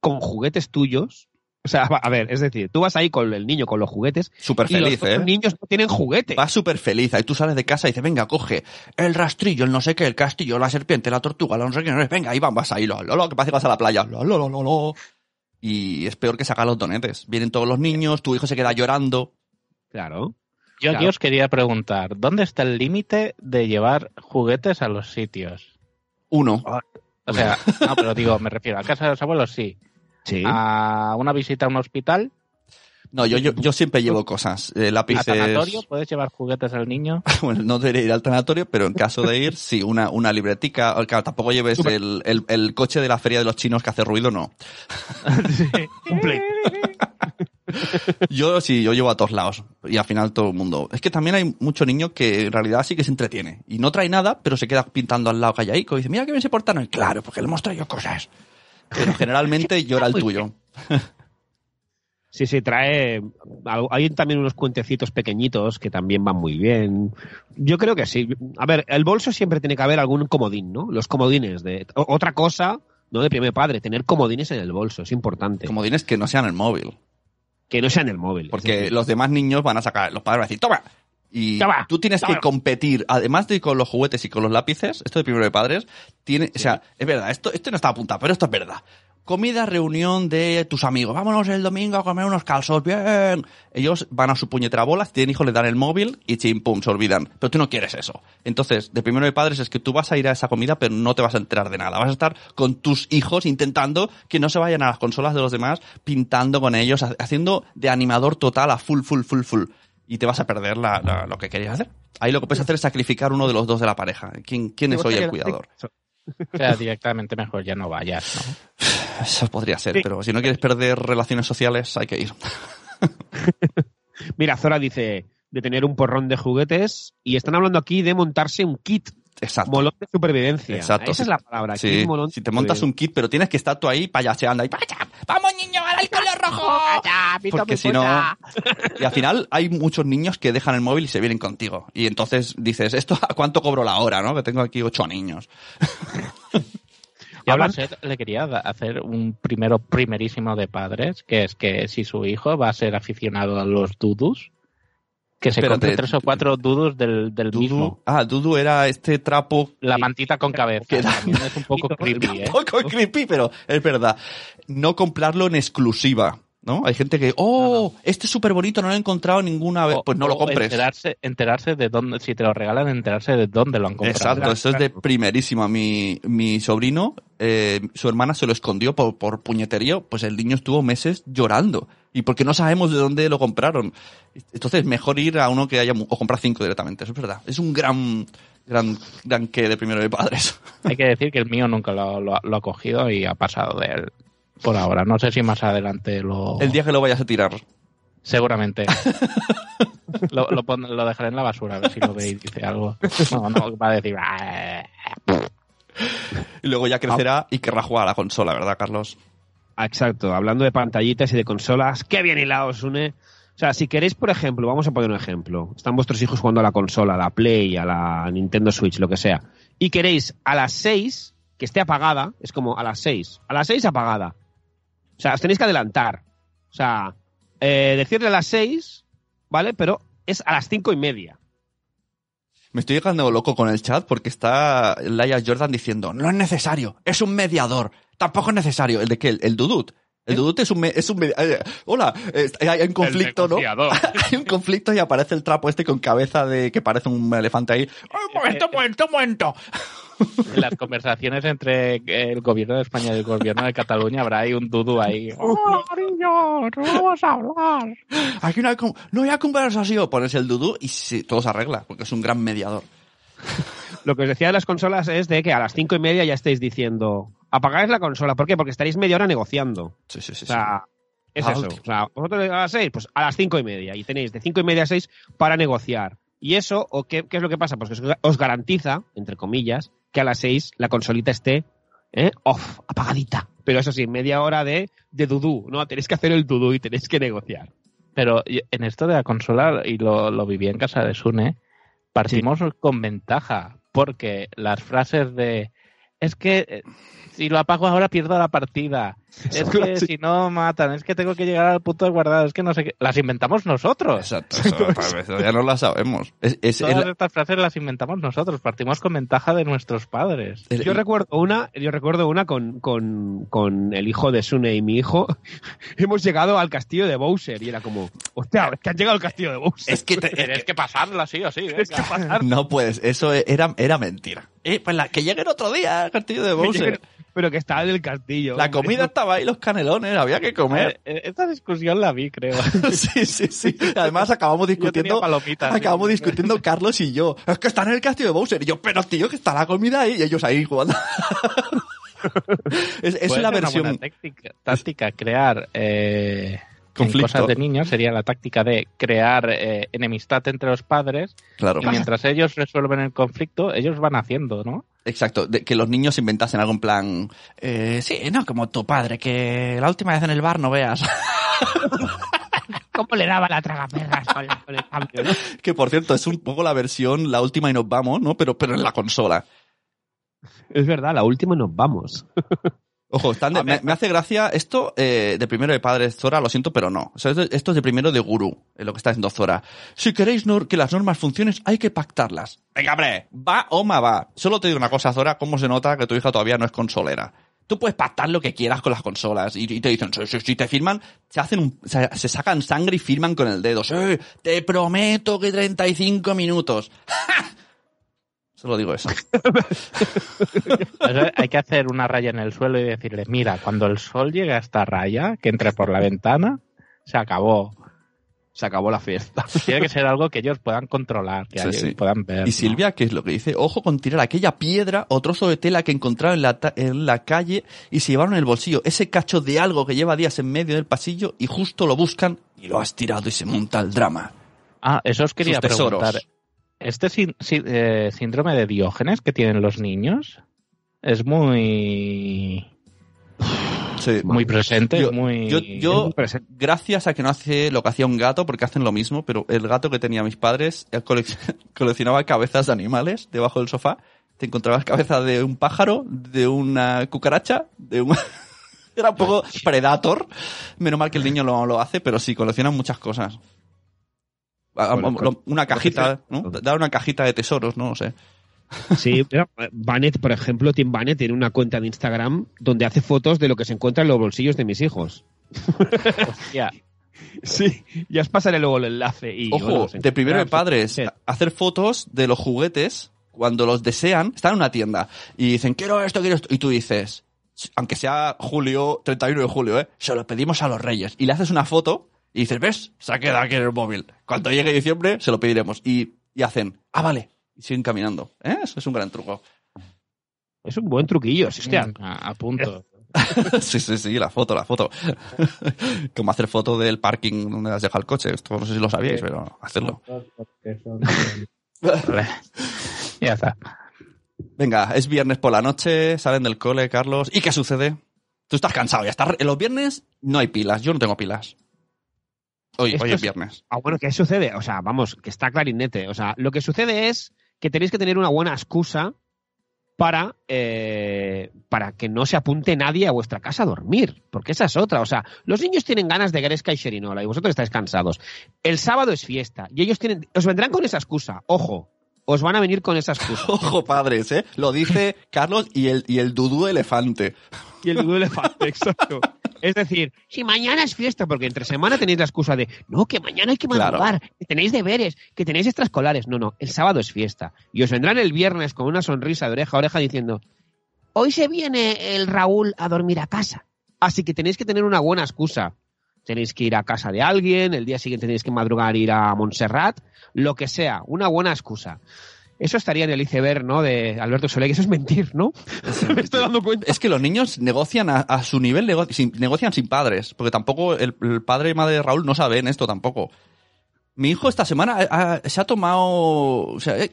con juguetes tuyos. O sea, a ver, es decir, tú vas ahí con el niño con los juguetes Súper y los feliz, otros ¿eh? niños no tienen juguete. Va súper feliz. Ahí tú sales de casa y dices, venga, coge el rastrillo, el no sé qué, el castillo, la serpiente, la tortuga, la no sé qué. Venga, ahí van, vas ahí, lo, lo, lo, que parece que vas a la playa. Lo, lo, lo, lo, lo. Y es peor que sacar los donetes. Vienen todos los niños, tu hijo se queda llorando. Claro. Yo aquí Claro. os quería preguntar, ¿dónde está el límite de llevar juguetes a los sitios? Uno. O sea, no, pero digo, me refiero a casa de los abuelos, sí. Sí. A una visita a un hospital, No, yo, yo, yo siempre llevo cosas. Eh, lápices. tanatorio, ¿puedes llevar juguetes al niño? *laughs* Bueno, no debería ir al tanatorio, pero en caso de ir, sí, una, una libretica. Claro, tampoco lleves el, el, el coche de la feria de los chinos que hace ruido, no. *laughs* Un play. Yo sí, yo llevo a todos lados. Y al final todo el mundo. Es que también hay mucho niño que en realidad sí que se entretiene. Y no trae nada, pero se queda pintando al lado callaico. Y dice, mira que bien se portan hoy. Claro, porque le hemos traído cosas. Pero generalmente *laughs* llora el tuyo. Sí, sí, trae. Hay también unos cuentecitos pequeñitos que también van muy bien. Yo creo que sí. A ver, el bolso siempre tiene que haber algún comodín, ¿no? Los comodines de. Otra cosa, ¿no? De primer padre, tener comodines en el bolso, es importante. Como tienes que no sean el móvil. Que no sea en el móvil. Porque los demás niños van a sacar, los padres van a decir, toma. Y Toma, tú tienes toma. que competir, además de con los juguetes y con los lápices, esto de primero de padres, tiene, o sea, es verdad, esto, esto no está apuntado, pero esto es verdad. Comida, reunión de tus amigos, vámonos el domingo a comer unos calzos, bien. Ellos van a su puñetera bola, si tienen hijos, le dan el móvil y chim, pum, se olvidan. Pero tú no quieres eso. Entonces, de primero de padres es que tú vas a ir a esa comida, pero no te vas a enterar de nada. Vas a estar con tus hijos intentando que no se vayan a las consolas de los demás, pintando con ellos, ha- haciendo de animador total a full, full, full, full. Y te vas a perder la- la- lo que querías hacer. Ahí lo que puedes hacer es sacrificar uno de los dos de la pareja. ¿Quién, quién es hoy el cuidador? O *laughs* sea, directamente mejor ya no vayas, ¿no? *sighs* Eso podría ser, Sí. pero si no quieres perder relaciones sociales, hay que ir. *laughs* Mira, Zora dice de tener un porrón de juguetes y están hablando aquí de montarse un kit Exacto. molón de supervivencia. Exacto, Esa es la palabra. Sí, kit molón de si te montas un kit, pero tienes que estar tú ahí payaseando ahí. ¡Vamos, niño, ahora el color rojo! *laughs* Porque si no... Y al final hay muchos niños que dejan el móvil y se vienen contigo. Y entonces dices, ¿esto a cuánto cobro la hora, no? Que tengo aquí ocho niños. Yo a Baset le quería hacer un primero primerísimo de padres, que es que si su hijo va a ser aficionado a los dudus, que se compre tres o cuatro dudus del, del mismo. Dudu, ah, Dudu era este trapo La mantita con cabeza. Que También es un poco *laughs* creepy, ¿eh? un poco creepy, pero es verdad. No comprarlo en exclusiva, ¿no? Hay gente que, oh, este es súper bonito, no lo he encontrado ninguna vez. Pues no lo compres. Enterarse, enterarse de dónde, si te lo regalan, enterarse de dónde lo han comprado. Exacto, eso es de primerísima. Mi, mi sobrino, eh, su hermana se lo escondió por, por puñetería, pues el niño estuvo meses llorando. Y porque no sabemos de dónde lo compraron. Entonces, mejor ir a uno que haya, o comprar cinco directamente, eso es verdad. Es un gran, gran, gran que de primero de padres. Hay que decir que el mío nunca lo, lo- lo ha cogido y ha pasado de él por ahora. No sé si más adelante lo... El día que lo vayas a tirar. Seguramente. *laughs* lo, lo, pon- lo dejaré en la basura a ver si lo ve y dice algo. No, no, va a decir... "Ah". Y luego ya crecerá y querrá jugar a la consola, ¿verdad, Carlos? Ah, Exacto, hablando de pantallitas y de consolas, qué bien hilados une. O sea, si queréis, por ejemplo, vamos a poner un ejemplo. Están vuestros hijos jugando a la consola, a la Play, a la Nintendo Switch, lo que sea. Y queréis a las 6 que esté apagada, es como a las 6. A las 6 apagada. O sea, os tenéis que adelantar. O sea, eh, decirle a las 6, ¿vale? Pero es a las cinco y media. Me estoy llegando loco con el chat porque está Laia Jordan diciendo, no es necesario, es un mediador, tampoco es necesario. ¿El de qué? ¿El, el Dudut? El dudute es un... Es un eh, hola, eh, hay, un conflicto, ¿no? *laughs* hay un conflicto y aparece el trapo este con cabeza de que parece un elefante ahí. ¡Ay, *laughs* un momento, un momento, un momento! En las conversaciones entre el gobierno de España y el gobierno de Cataluña habrá ahí un dudu ahí. *laughs* ¡Oh, cariño! ¡No vamos a hablar! Aquí no hay, con- no hay conversación. Pones el dudú y sí, todo se arregla, porque es un gran mediador. Lo que os decía de las consolas es de que a las cinco y media ya estáis diciendo apagáis la consola. ¿Por qué? Porque estaréis media hora negociando. Sí, sí, sí. O sea, es Ah, eso. O sea, vosotros a las seis, pues a las cinco y media. Y tenéis de cinco y media a seis para negociar. Y eso, o qué, qué es lo que pasa? Pues que os garantiza, entre comillas, que a las seis la consolita esté ¿eh? off, apagadita. Pero eso sí, media hora de, de dudú. No, tenéis que hacer el dudú y tenéis que negociar. Pero en esto de la consola, y lo, lo viví en casa de Sune, partimos con ventaja, porque las frases de es que eh, si lo apago ahora pierdo la partida, es que si no matan, es que tengo que llegar al punto de guardado, es que no sé qué, las inventamos nosotros. Exacto, eso, pues, eso ya no lo sabemos. Es, es- Todas el- estas frases las inventamos nosotros, partimos con ventaja de nuestros padres. el- Yo recuerdo una, yo recuerdo una con, con, con el hijo de Sune y mi hijo. *laughs* Hemos llegado al castillo de Bowser y era como, hostia, es que han llegado al castillo de Bowser. es que te- *laughs* Tienes que pasarla sí o sí, *laughs* Tienes que venga. pasar. no puedes, eso era, era mentira. Eh, pues la, que lleguen otro día al castillo de Bowser. Pero que está en el castillo. La hombre. comida estaba ahí, los canelones, había que comer. Eh, Esta discusión la vi, creo. *laughs* Sí, sí, sí. Además acabamos Yo tenía discutiendo, palomitas. sí. acabamos discutiendo Carlos y yo. Es que están en el castillo de Bowser. Y yo, pero tío, que está la comida ahí. Y ellos ahí jugando. *laughs* es es la versión... Una táctica, táctica crear eh, en cosas de niños sería la táctica de crear eh, enemistad entre los padres Claro. y mientras ellos resuelven el conflicto, ellos van haciendo, ¿no? Exacto, de que los niños inventasen algo en plan, eh, sí, no como tu padre, que la última vez en el bar no veas. *laughs* ¿Cómo le daba la tragaperras con, con el cambio, no? que por cierto, es un poco la versión, la última y nos vamos, ¿no? Pero, pero en la consola. Es verdad, la última nos vamos. *laughs* Ojo, están de- me, me hace gracia esto eh, de primero de padres Zora, lo siento, pero no. O sea, esto, es de primero de gurú, lo que está haciendo Zora. Si queréis que las normas funcionen, hay que pactarlas. Venga, hombre, va o ma va. Solo te digo una cosa, Zora, cómo se nota que tu hija todavía no es consolera. Tú puedes pactar lo que quieras con las consolas y, y te dicen, si, si- si te firman, se hacen un- se, se sacan sangre y firman con el dedo. Sí, te prometo que 35 minutos. *laughs* Solo digo eso. Hay que hacer una raya en el suelo y decirle, mira, cuando el sol llegue a esta raya, que entre por la ventana, se acabó. Se acabó la fiesta. *laughs* Tiene que ser algo que ellos puedan controlar, que Sí, ellos sí. puedan ver. Y ¿no? Silvia, ¿qué es lo que dice? Ojo con tirar aquella piedra o trozo de tela que encontraron en la, en la calle y se llevaron en el bolsillo. Ese cacho de algo que lleva días en medio del pasillo y justo lo buscan y lo has tirado y se monta el drama. Ah, eso os quería preguntar. Este sí- eh, síndrome de Diógenes que tienen los niños es muy Sí. muy presente, Yo- muy yo- yo- Gracias a que no hace lo que hacía un gato, porque hacen lo mismo, pero el gato que tenía mis padres colec- *laughs* coleccionaba cabezas de animales debajo del sofá. Te encontrabas cabeza de un pájaro, de una cucaracha, de un... *laughs* Era un poco *laughs* predator. Menos mal que el niño lo, lo hace, pero sí, coleccionan muchas cosas. Ah, lo- Una cajita, ¿no? Dar una cajita de tesoros, ¿no? No sé. Sí, *laughs* mira, Banet, por ejemplo, Tim Banet tiene una cuenta de Instagram donde hace fotos de lo que se encuentra en los bolsillos de mis hijos. *laughs* Hostia, Sí, ya os pasaré luego el enlace. Y, Ojo, de primero de padres, hacer fotos de los juguetes cuando los desean, están en una tienda y dicen, quiero esto, quiero esto, y tú dices, aunque sea julio, 31 de julio, ¿eh? se lo pedimos a los reyes. Y le haces una foto y dices, ¿ves? Se ha quedado aquí en el móvil. Cuando llegue diciembre, se lo pediremos. Y, y hacen, ah, vale. Y siguen caminando. ¿Eh? Eso es un gran truco. Es un buen truquillo, sí, hostia. a, a punto. *laughs* sí, sí, sí, la foto, la foto. *laughs* Como hacer foto del parking donde has dejado el coche. Esto no sé si lo sabíais, pero hacerlo. *laughs* Vale. Ya está. Venga, es viernes por la noche, salen del cole, Carlos. ¿Y qué sucede? Tú estás cansado, ya estás. En los viernes no hay pilas, yo no tengo pilas. Hoy, Esto hoy es es- viernes. Ah, bueno, ¿qué sucede? O sea, vamos, que está clarinete. O sea, lo que sucede es que tenéis que tener una buena excusa para, eh, para que no se apunte nadie a vuestra casa a dormir. Porque esa es otra. O sea, los niños tienen ganas de Gresca y Sherinola y vosotros estáis cansados. El sábado es fiesta y ellos tienen, os vendrán con esa excusa. Ojo, os van a venir con esa excusa. *laughs* Ojo, padres, ¿eh? Lo dice Carlos y el, y el dudú elefante. Y el dudo elefante, *laughs* exacto. Es decir, si mañana es fiesta, porque entre semana tenéis la excusa de, no, que mañana hay que Claro. madrugar, que tenéis deberes, que tenéis extraescolares. No, no, el sábado es fiesta. Y os vendrán el viernes con una sonrisa de oreja a oreja diciendo, hoy se viene el Raúl a dormir a casa. Así que tenéis que tener una buena excusa. Tenéis que ir a casa de alguien, el día siguiente tenéis que madrugar, ir a Montserrat, lo que sea, una buena excusa. Eso estaría en el iceberg, ¿no? De Alberto Soler, que eso es mentir, ¿no? *laughs* Me estoy dando cuenta. Es que los niños negocian a, a su nivel, nego- sin- negocian sin padres, porque tampoco el, el padre y madre de Raúl no saben esto tampoco. Mi hijo esta semana ha- ha- se ha tomado... O sea, eh,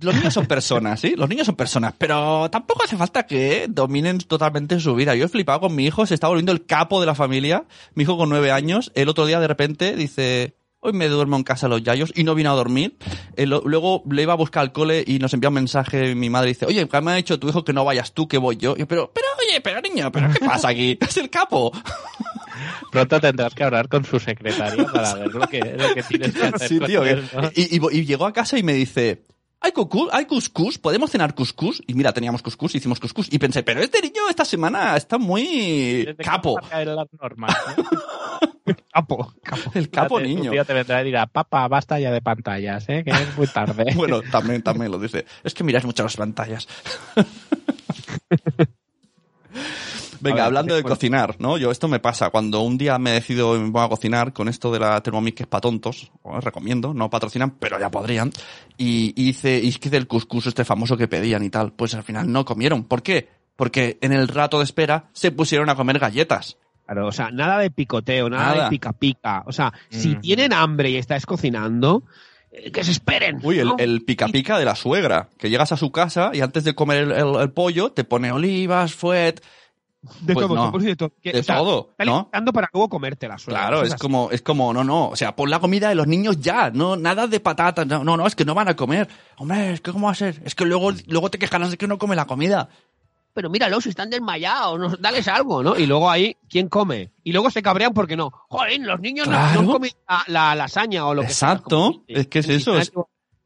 los niños son personas, ¿sí? Los niños son personas, pero tampoco hace falta que dominen totalmente su vida. Yo he flipado con mi hijo, se está volviendo el capo de la familia. Mi hijo con nueve años, el otro día de repente dice... Hoy me duermo en casa los yayos y no vino a dormir. Eh, lo- luego le iba a buscar al cole y nos envía un mensaje. Mi madre dice, oye, ¿qué me ha dicho tu hijo que no vayas tú, que voy yo? Y yo, pero, pero, oye, pero niño, ¿pero qué pasa aquí? *laughs* Es el capo. *laughs* Pronto tendrás que hablar con su secretaria para ver lo que, lo que tienes que hacer. Sí, tío. él, ¿no? y, y- y llegó a casa y me dice, ¿hay, cucú, ¿hay cuscús? ¿Podemos cenar cuscús? Y mira, teníamos cuscús, hicimos cuscús. Y pensé, pero este niño esta semana está muy Desde capo. *laughs* Capo, capo. El capo te- niño. Un día te vendrá y dirá, papá, basta ya de pantallas, ¿eh? que es muy tarde. *laughs* Bueno, también, también lo dice. Es que miras mucho las pantallas. *laughs* Venga, ver, hablando de bueno. cocinar, ¿no? Yo esto me pasa. Cuando un día me decido y me pongo a cocinar con esto de la Thermomix que es para tontos, os recomiendo, no patrocinan, pero ya podrían. Y, hice, y hice el cuscús este famoso que pedían y tal. Pues al final no comieron. ¿Por qué? Porque en el rato de espera se pusieron a comer galletas. Claro, o sea, nada de picoteo, nada, Nada. de pica pica. O sea, si Mm. tienen hambre y estáis cocinando, eh, que se esperen. Uy, el, ¿no? el pica pica de la suegra. Que llegas a su casa y antes de comer el, el- el pollo te pone olivas, fuet, de pues todo, no. te pones de todo. Que, de o sea, todo, Está ¿no? para luego comértela suegra. Claro, es así. como, es como, no, no, o sea, pon la comida de los niños ya, no, nada de patatas, no, no, no, es que no van a comer. Hombre, es que cómo va a ser, es que luego, luego te quejarás de que no come la comida. Pero míralo, si están desmayados, no, dales algo, ¿no? Y luego ahí, ¿quién come? Y luego se cabrean porque no. Joder, los niños no- Claro. no, comen la, la lasaña o lo que sea. Exacto, es que es Y eso, Se han, es-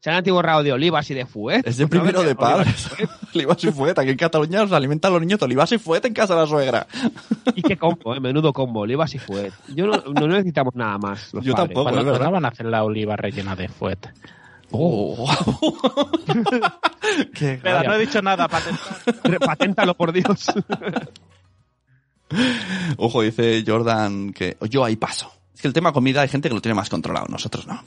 se han atiborrado de olivas y de fuet. Es de Pues, primero de padres. Olivas y fuet, aquí *laughs* en Cataluña nos alimentan los niños de olivas y fuet en casa de la suegra. Y qué combo, ¿eh? Menudo combo, olivas y fuet. Yo no, no necesitamos nada más. los Yo padres. tampoco. ¿Cuándo, es verdad. cuándo van a hacer la oliva rellena de fuet? Oh. *laughs* Qué no he dicho nada, patentar. Paténtalo, por Dios. Ojo, dice Jordan que yo ahí paso. Es que el tema comida hay gente que lo tiene más controlado, nosotros no.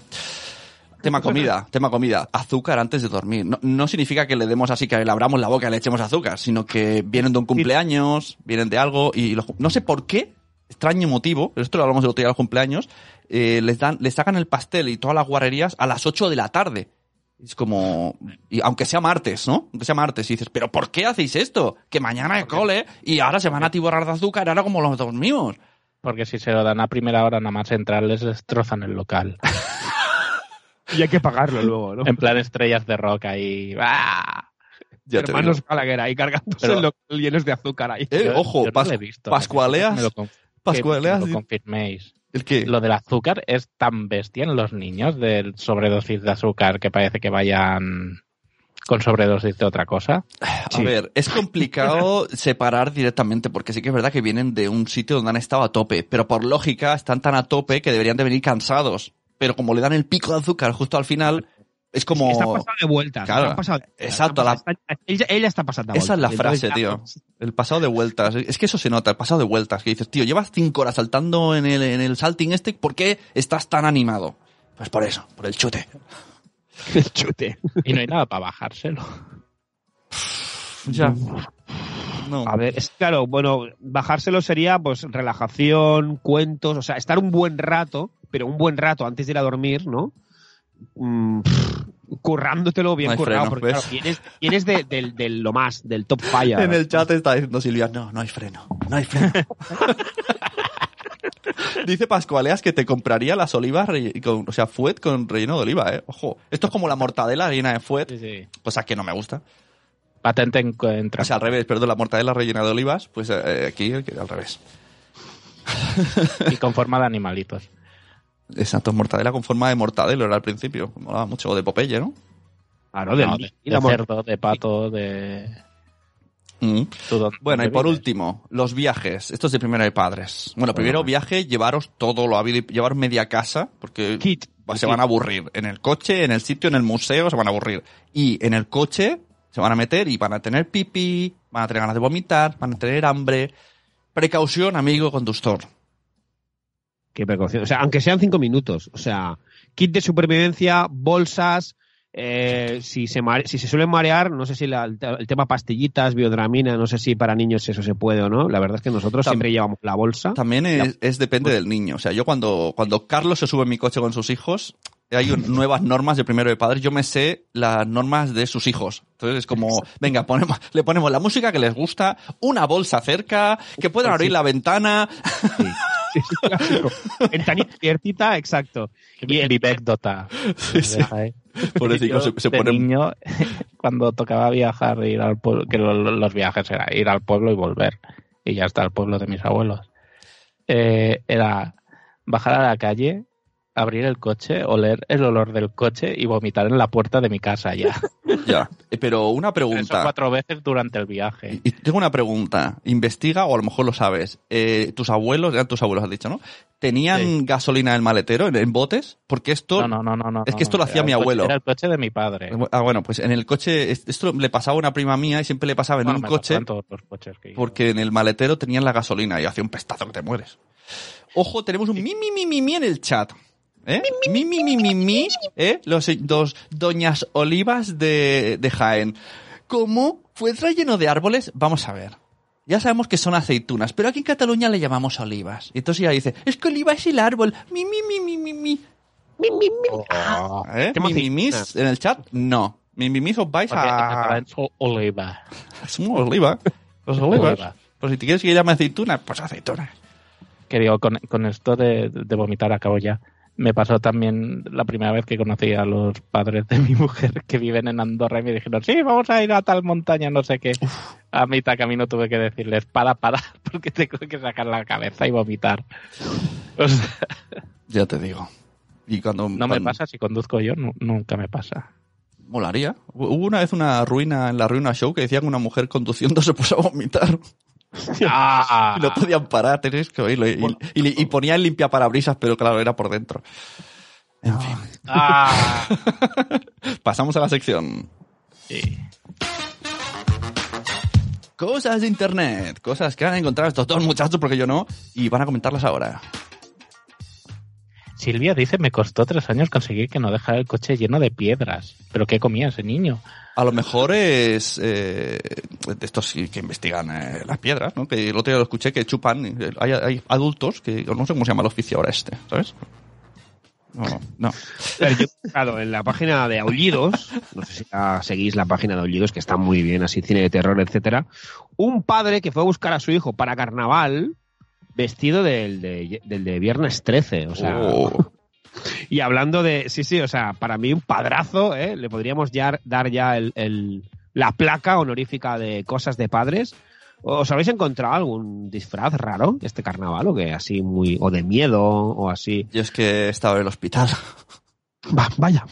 Tema comida, *laughs* tema comida. Azúcar antes de dormir. No, no significa que le demos así, que le abramos la boca y le echemos azúcar, sino que vienen de un cumpleaños, vienen de algo y lo- no sé por qué, extraño motivo, esto lo hablamos el otro día de los cumpleaños, eh, les dan, les sacan el pastel y todas las guarrerías a las 8 de la tarde. Es como, y aunque sea martes, ¿no? Aunque sea martes, y dices, pero ¿por qué hacéis esto? Que mañana hay cole y ahora se van a atiborrar de azúcar, ahora como los dormimos. Porque si se lo dan a primera hora nada más entrar, les destrozan el local. *laughs* y hay que pagarlo luego, ¿no? En plan estrellas de rock ahí. ¡Ah! Ya Hermanos. Gallagher ahí cargándose Pero- el local llenos de azúcar ahí. Eh, ojo, yo no pas- lo he visto. pascualeas, me lo que me lo confirméis. ¿El qué? Lo del azúcar es tan bestia en los niños del sobredosis de azúcar que parece que vayan con sobredosis de otra cosa. A ver, es complicado *laughs* separar directamente porque sí que es verdad que vienen de un sitio donde han estado a tope, pero por lógica están tan a tope que deberían de venir cansados. Pero como le dan el pico de azúcar justo al final, es como... Está pasado de vuelta. Claro, pasado de vuelta, exacto, está la- está- ella, ella está pasando Esa es la frase, tío. El pasado de vueltas. Es que eso se nota, el pasado de vueltas. Que dices, tío, llevas cinco horas saltando en el, en el salting este, ¿por qué estás tan animado? Pues por eso, por el chute. *laughs* El chute. Y no hay nada para bajárselo. Ya. No. A ver, es claro, bueno, bajárselo sería pues relajación, cuentos, o sea, estar un buen rato, pero un buen rato antes de ir a dormir, ¿no? Mm, pff, currándotelo bien No currado, freno, porque claro, vienes, vienes de, del- del lo más, del top fire. *laughs* En el chat está diciendo Silvia, no, no hay freno, no hay freno. *laughs* Dice Pascualeas que te compraría las olivas, con, o sea, fuet con relleno de oliva, eh. Ojo, esto es como la mortadela rellena de fuet, Sí, sí. cosa que no me gusta. Patente encuentra. O sea, al revés, perdón, la mortadela rellena de olivas, pues eh, aquí eh, al revés. y con forma de animalitos. Exacto, mortadela con forma de mortadelo era al principio, molaba mucho, o de Popeye, ¿no? Claro, del- No, de, y de la mor- cerdo, de pato, de... Mm. ¿Tú dónde- Bueno, y por vives? último, los viajes. Esto es de primero de padres. Bueno, primero viaje, llevaros todo lo habido y llevaros media casa, porque Kit. se van a aburrir. En el coche, en el sitio, en el museo, se van a aburrir. Y en el coche se van a meter y van a tener pipí, van a tener ganas de vomitar, van a tener hambre. Precaución, amigo conductor. Qué precaución. O sea, aunque sean cinco minutos. O sea, kit de supervivencia, bolsas. eh, si, se si se suelen marear, no sé si la- el, el tema pastillitas, biodramina, no sé si para niños eso se puede o no. La verdad es que nosotros Tam- siempre llevamos la bolsa. También es, es depende del niño. O sea, yo cuando, cuando Carlos se sube en mi coche con sus hijos, hay un- nuevas normas de primero de padres. Yo me sé las normas de sus hijos. Entonces es como, venga, ponemos, le ponemos la música que les gusta, una bolsa cerca, que puedan abrir la ventana. Sí, sí, clásico. Ventanita abiertita, exacto. Y el. Sí, sí. *laughs* Yo, se, se de pone niño, *laughs* cuando tocaba viajar, ir al pueblo, que lo- lo- los viajes era ir al pueblo y volver, y ya está el pueblo de mis abuelos. Eh, era bajar a la calle, abrir el coche, oler el olor del coche y vomitar en la puerta de mi casa ya. *laughs* ya. Eh, Pero una pregunta. cuatro veces durante el viaje. Y tengo una pregunta. Investiga, o a lo mejor lo sabes. Eh, tus abuelos, eran tus abuelos, has dicho, ¿no? ¿Tenían Sí. gasolina en el maletero, en, en botes? Porque esto. No, no, no, no, es que esto no, lo hacía mi el coche- abuelo. Era el coche de mi padre. Ah, bueno, pues en el coche, es- esto le pasaba a una prima mía y siempre le pasaba en Bueno, un me coche todos los coches que porque en el maletero tenían la gasolina y hacía un pestazo que te mueres. Ojo, tenemos un mi, mi, mi, mi, mi en el chat. ¿Eh? Mi, mi, mi, mi, mi, ¿eh? Los dos doñas olivas de, de Jaén. ¿Cómo fue relleno de árboles? Vamos a ver. Ya sabemos que son aceitunas, pero aquí en Cataluña le llamamos olivas. Y entonces ella dice, es que oliva es el árbol. Mi, mi, mi, mi, mi, mi. Oh, ¿Eh? ¿Qué ¿Mi, mi, mis en el chat? No. Mi, mi, mis os vais a... es oliva. *laughs* Es una oliva. Los olivas. Oliva. Pues si te quieres que llame aceituna, pues aceituna. que digo, con, con esto de, de vomitar acabo ya. Me pasó también la primera vez que conocí a los padres de mi *laughs* mujer que viven en Andorra y me dijeron, sí, vamos a ir a tal montaña, no sé qué. A mitad camino tuve que decirles, para, para, *laughs* porque tengo que sacar la cabeza y vomitar. *laughs* O sea, Ya te digo. Y cuando... no me pasa, si conduzco yo, nu- nunca me pasa. Molaría. Hubo una vez una ruina en la ruina show que decía que una mujer conduciendo se puso a vomitar. ¡Ah! *laughs* No podían parar, tenéis que oírlo. Y, y, y ponía el limpiaparabrisas, pero claro, era por dentro. En fin. ¡Ah! *laughs* Pasamos a la sección. Sí. Cosas de internet. Cosas que han encontrado estos dos muchachos, porque yo no, y van a comentarlas ahora. Silvia dice, me costó tres años conseguir que no dejara el coche lleno de piedras. ¿Pero qué comía ese niño? A lo mejor es eh, de estos que investigan eh, las piedras, ¿no? Que el otro día lo escuché que chupan. eh, Hay, hay adultos que no sé cómo se llama el oficio ahora este, ¿sabes? No, no. Ver, yo he buscado en la página de Aullidos, no sé si la seguís la página de Aullidos, que está muy bien, así cine de terror, etcétera. Un padre que fue a buscar a su hijo para carnaval vestido del de, del de Viernes 13, o sea, Oh. *laughs* y hablando de, sí, sí, o sea, para mí un padrazo, ¿eh? le podríamos ya, dar ya el, el- la placa honorífica de cosas de padres. ¿Os habéis encontrado algún disfraz raro este carnaval o que así muy, o de miedo o así? Yo es que he estado en el hospital. Va, vaya.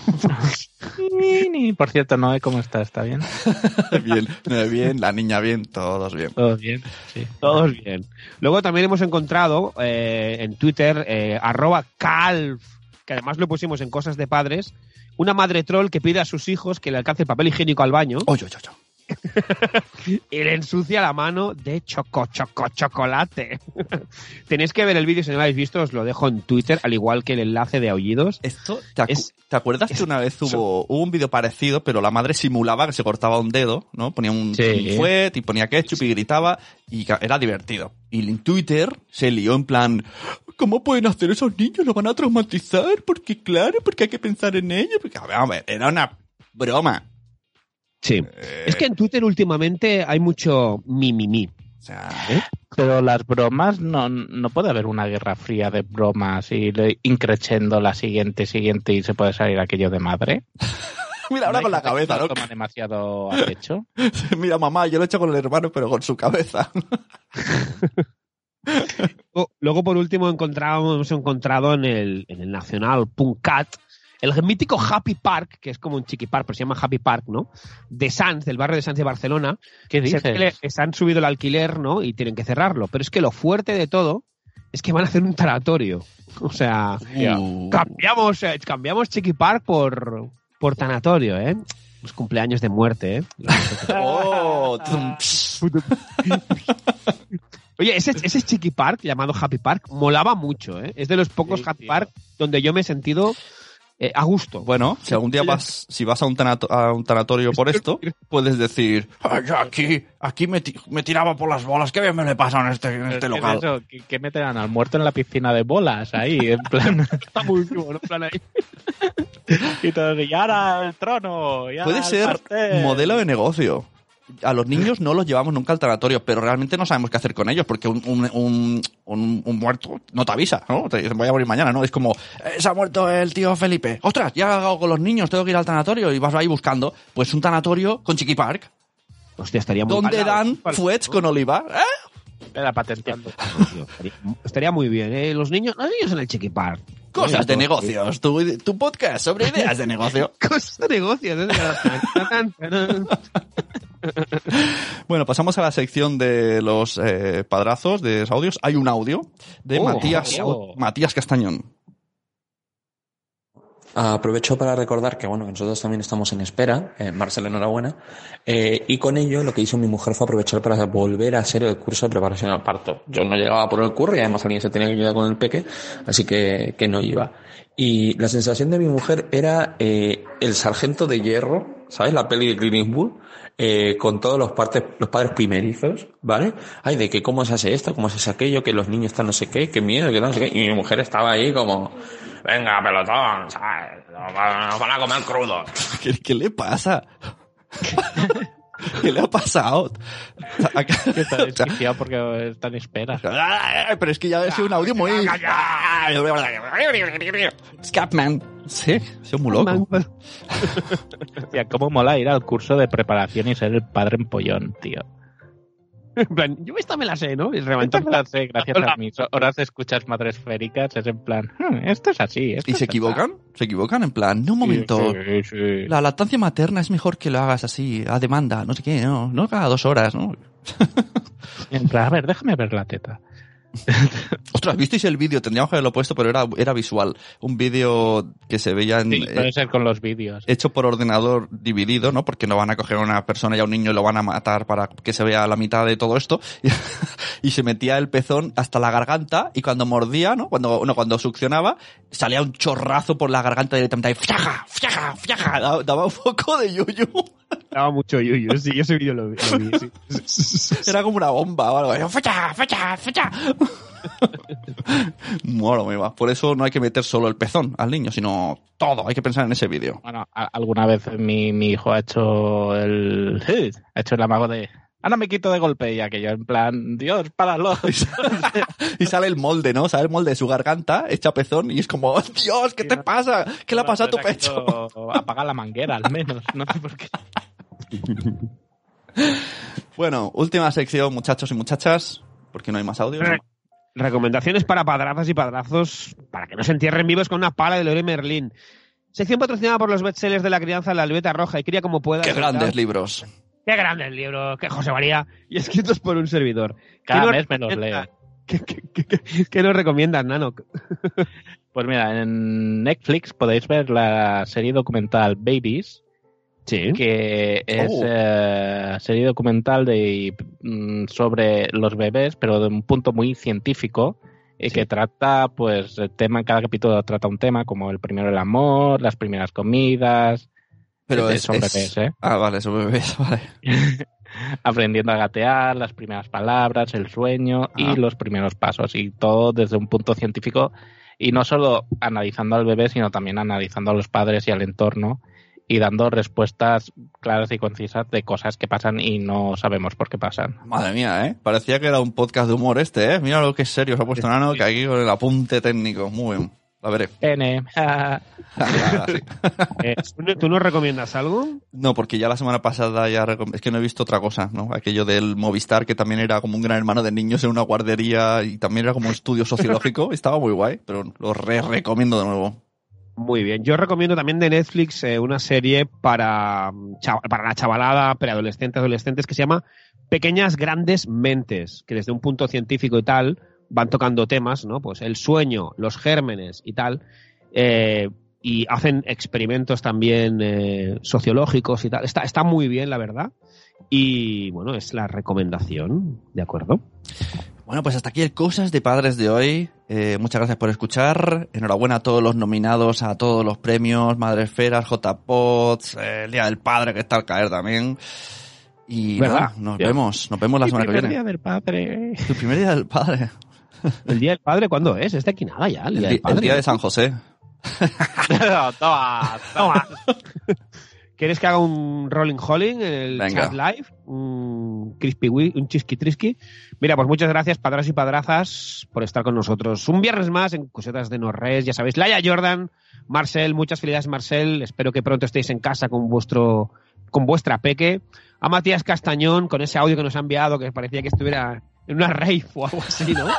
Ni- Por cierto, Noé, ¿cómo está? ¿Está bien? *laughs* bien, bien, la niña bien, todos bien. ¿Todo bien? Sí. Todos bien. Luego también hemos encontrado eh, en Twitter, eh, arroba calf, que además lo pusimos en cosas de padres, una madre troll que pide a sus hijos que le alcance el papel higiénico al baño Oye, oye, oye. *laughs* y le ensucia la mano de choco, choco, chocolate. *laughs* Tenéis que ver el vídeo si no lo habéis visto, os lo dejo en Twitter, al igual que el enlace de aullidos. Esto, ¿te, acu- Es- ¿te acuerdas que una vez hubo, hubo un vídeo parecido, pero la madre simulaba que se cortaba un dedo, ¿no? Ponía un, Sí. un fuet y ponía ketchup y gritaba y era divertido. Y en Twitter se lió en plan, ¿cómo pueden hacer esos niños? ¿Lo van a traumatizar? Porque claro, porque hay que pensar en ello. Porque, a ver, a ver, era una broma. Sí. Es que en Twitter últimamente hay mucho mi, mi, mi. O sea, Pero las bromas, no, no puede haber una guerra fría de bromas y le- increchendo la siguiente, siguiente y se puede salir aquello de madre. *laughs* mira, ahora ¿No hay con la cabeza, ¿no? toma demasiado a pecho. *laughs* Mira, mamá, yo lo he hecho con el hermano, pero con su cabeza. *laughs* Luego- Luego, por último, encontramos, hemos encontrado en el, en el nacional.cat El mítico Happy Park, que es como un chiqui park, pero se llama Happy Park, ¿no? De Sans, del barrio de Sans de Barcelona. ¿Qué se, dices? se han subido el alquiler, ¿no? Y tienen que cerrarlo. Pero es que lo fuerte de todo es que van a hacer un tanatorio. O sea, Uh. cambiamos, eh, cambiamos Chiqui Park por, por tanatorio, ¿eh? Los cumpleaños de muerte, ¿eh? Oh. *laughs* Oye, ese, ese Chiqui Park, llamado Happy Park, molaba mucho, ¿eh? Es de los pocos Sí, Happy tío. Park donde yo me he sentido eh, a gusto. Bueno, si algún día vas, si vas a un, tanato- a un tanatorio por esto, puedes decir, "Ah, yo aquí, aquí me, ti- me tiraba por las bolas, qué bien me le pasa en este, en este ¿Qué es local. eso? ¿Qué, qué meterán al muerto en la piscina de bolas ahí? En plan. *laughs* Está muy vivo, ¿no? En plan ahí. *laughs* y todos, y ahora el trono. y ahora Puede el ser pastel". modelo de negocio. A los niños no los llevamos nunca al tanatorio, pero realmente no sabemos qué hacer con ellos, porque un, un, un, un- un muerto no te avisa, ¿no? Te dicen, voy a morir mañana, ¿no? Es como, "Eh, se ha muerto el tío Felipe. ¡Ostras! Ya hago con los niños, tengo que ir al tanatorio y vas ahí buscando. Pues un tanatorio con Chiqui Park, Hostia, estaría muy donde dan fuets con oliva. ¿eh? Era patenteando. Estaría, estaría muy bien, ¿eh? Los niños, los niños en el Chiqui Park. Cosas de negocios, tu, tu podcast sobre ideas de negocio. *laughs* Cosas de negocios. *laughs* Bueno, pasamos a la sección de los eh, padrazos de los audios. Hay un audio de Oh, Matías, oh. Matías Castañón. Aprovecho para recordar que bueno, nosotros también estamos en espera, eh, Marcela enhorabuena, eh, y con ello lo que hizo mi mujer fue aprovechar para volver a hacer el curso de preparación al parto. Yo no llegaba por el curro y además alguien se tenía que ayudar con el peque, así que, que no iba. Y la sensación de mi mujer era eh, el sargento de hierro, ¿sabes? La peli de Clint Eastwood, eh, con todos los, partes, los padres primerizos, ¿vale? Ay, de que cómo se hace esto, cómo se hace aquello, que los niños están no sé qué, qué miedo, que no sé qué. Y mi mujer estaba ahí como, venga, pelotón, ¿sabes? Nos van a comer crudos. *laughs* ¿Qué, qué le pasa? *laughs* *laughs* ¿Qué le ha pasado? Que *laughs* está desquiciado porque está en espera. *laughs* Pero es que ya ha sido un audio muy... Scapman. Sí, soy muy loco. Hostia, cómo mola ir al curso de preparación y ser el padre empollón, tío. En plan, yo esta me la sé, ¿no? Y Esto reventar me lo sé, gracias a mis horas de escuchas madres féricas, es en plan, "Hmm, esto es así. esto ¿Y es se así". equivocan? ¿Se equivocan? En plan, no, un momento. Sí, sí, sí. La lactancia materna es mejor que lo hagas así, a demanda, no sé qué, no, no cada dos horas, ¿no? *laughs* En plan, a ver, déjame ver la teta. *laughs* Ostras, ¿visteis el vídeo? Tendríamos que haberlo puesto, pero era, era visual. Un vídeo que se veía en, Sí, eh, puede ser con los vídeos. hecho por ordenador dividido, ¿no? Porque no van a coger a una persona y a un niño y lo van a matar para que se vea la mitad de todo esto. *laughs* Y, se metía el pezón hasta la garganta y cuando mordía, ¿no? Cuando, no, cuando succionaba, salía un chorrazo por la garganta directamente. ¡Fiaja! ¡Fiaja! ¡Fiaja! Daba, daba un poco de yuyu. Daba mucho yuyu, sí, yo ese vídeo lo vi. lo vi, sí. *laughs* Era como una bomba o algo. ¡Fiaja! ¡Fiaja! *laughs* Mola, me va. Por eso no hay que meter solo el pezón al niño, sino todo. Hay que pensar en ese vídeo. Bueno, alguna vez mi, mi hijo ha hecho el *laughs* ha hecho el amago de ahora me quito de golpe y aquello en plan Dios páralo *laughs* y sale el molde, ¿no? Sale el molde de su garganta, echa pezón y es como, ¡Oh, Dios, ¿qué te pasa? ¿Qué le ha pasado a tu pecho? apaga la manguera al menos no *laughs* porque Bueno, última sección, muchachos y muchachas, porque no hay más audio. Re- Recomendaciones para padrazas y padrazos para que no se entierren vivos con una pala de Lore Merlin. Sección patrocinada por los bestsellers de la crianza La Libreta Roja y Cría como pueda. ¡Qué grandes libros! ¡Qué grandes libros! ¡Qué José María! Y escritos por un servidor. cada ¿Qué nos mes me los leo ¿Qué, qué, qué, qué- qué nos recomiendas, Nano? *laughs* pues mira en Netflix podéis ver la serie documental Babies Sí. que es Oh. eh, serie documental de mm, sobre los bebés, pero de un punto muy científico y Sí. que trata, pues, el tema, cada capítulo trata un tema, como el primero el amor, las primeras comidas, Pero es, son es- bebés, ¿eh? Ah, vale, son bebés, *laughs* vale. *laughs* aprendiendo a gatear, las primeras palabras, el sueño Ah. y los primeros pasos, y todo desde un punto científico, y no solo analizando al bebé, sino también analizando a los padres y al entorno, y dando respuestas claras y concisas de cosas que pasan y no sabemos por qué pasan. Madre mía, ¿eh? Parecía que era un podcast de humor este, ¿eh? Mira lo que es serio se ha puesto Nano, que aquí con el apunte técnico. Muy bien. La veré. N. Sí. *laughs* Eh, ¿tú no- ¿Tú nos recomiendas algo? No, porque ya la semana pasada ya recom- es que no he visto otra cosa, ¿no? Aquello del Movistar que también era como un gran hermano de niños en una guardería y también era como un estudio sociológico, *laughs* estaba muy guay, pero lo re recomiendo de nuevo. Muy bien. Yo recomiendo también de Netflix eh, una serie para, mm, para la chavalada, preadolescentes, adolescentes, que se llama Pequeñas Grandes Mentes, que desde un punto científico y tal van tocando temas, ¿no? Pues el sueño, los gérmenes y tal. eh, y hacen experimentos también eh, sociológicos y tal. Está, está muy bien, la verdad. Y bueno, es la recomendación, ¿de acuerdo? Bueno, pues hasta aquí el Cosas de Padres de hoy. Eh, muchas gracias por escuchar. Enhorabuena a todos los nominados, a todos los premios, Madresferas, JPOTS, eh, el Día del Padre que está al caer también. Y ¿Verdad? nada, nos vemos, nos vemos la semana que primer viene. día del padre. El primer Día del Padre. *laughs* ¿El Día del Padre cuándo es? Es de aquí nada ya, el El, Día del Padre. el Día de San José. *laughs* toma, toma. ¿Quieres que haga un rolling holling en el Venga. chat live? Un crispy wi- un chisqui trisqui. Mira, pues muchas gracias, padras y padrazas, por estar con nosotros. Un viernes más en Cosetas de Norres, ya sabéis. Laia Jordan, Marcel, muchas felicidades, Marcel. Espero que pronto estéis en casa con vuestro, con vuestra peque. A Matías Castañón, con ese audio que nos ha enviado, que parecía que estuviera en una rave o algo así, ¿no? *laughs*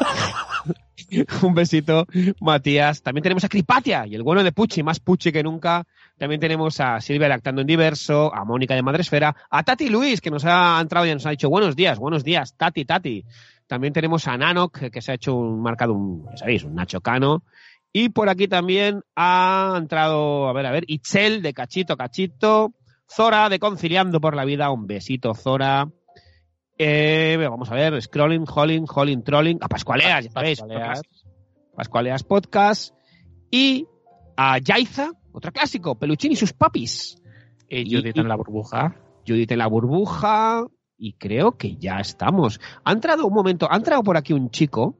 Un besito, Matías. También tenemos a Cripatia y el bueno de Pucci, más Pucci que nunca. También tenemos a Silvia Lactando en Diverso, a Mónica de Madresfera, a Tati Luis, que nos ha entrado y nos ha dicho buenos días, buenos días, Tati, Tati. También tenemos a Nanok, que- se ha hecho un marcado, un, sabéis, un Nacho Cano. Y por aquí también ha entrado, a ver, a ver, Itzel de Cachito, Cachito. Zora de Conciliando por la Vida, un besito, Zora. Eh, vamos a ver, Scrolling, Holling, Holling, Trolling, a Pascualeas, ya sabéis, Pascualeas. Pascualeas Podcast. Y a Yaiza, otro clásico, Peluchín y sus papis. Y Judith en la burbuja. Judith en la burbuja. Y creo que ya estamos. Ha entrado un momento, ha entrado por aquí un chico,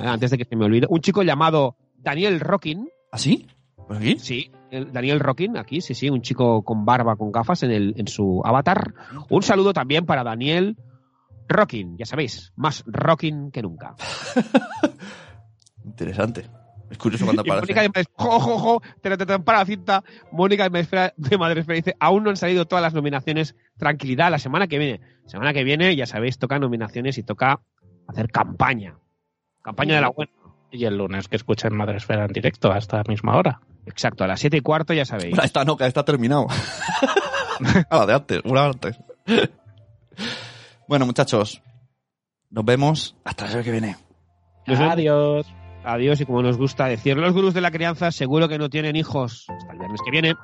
eh, antes de que se me olvide, un chico llamado Daniel Rockin. ¿Así? ¿Por aquí? Sí, el Daniel Rockin, aquí, sí, sí, un chico con barba, con gafas en, el, en su avatar. Un saludo también para Daniel Rockin, ya sabéis, más Rockin que nunca. *laughs* Interesante. Es curioso cuando Mónica aparece. de Madres, jo, jo, jo, te, te, te, para la cinta. Mónica de Madresfera, de Madresfera dice, aún no han salido todas las nominaciones. Tranquilidad, la semana que viene. Semana que viene, ya sabéis, toca nominaciones y toca hacer campaña. Campaña de la buena. Y el lunes que escuchen Madresfera en directo a esta misma hora. Exacto, a las siete y cuarto ya sabéis. Bueno, esta no, que esta ha terminado. *laughs* a la de antes, una antes. Bueno, muchachos. Nos vemos hasta la semana que viene. Adiós. Adiós y como nos gusta decir los gurús de la crianza, seguro que no tienen hijos. Hasta el viernes que viene.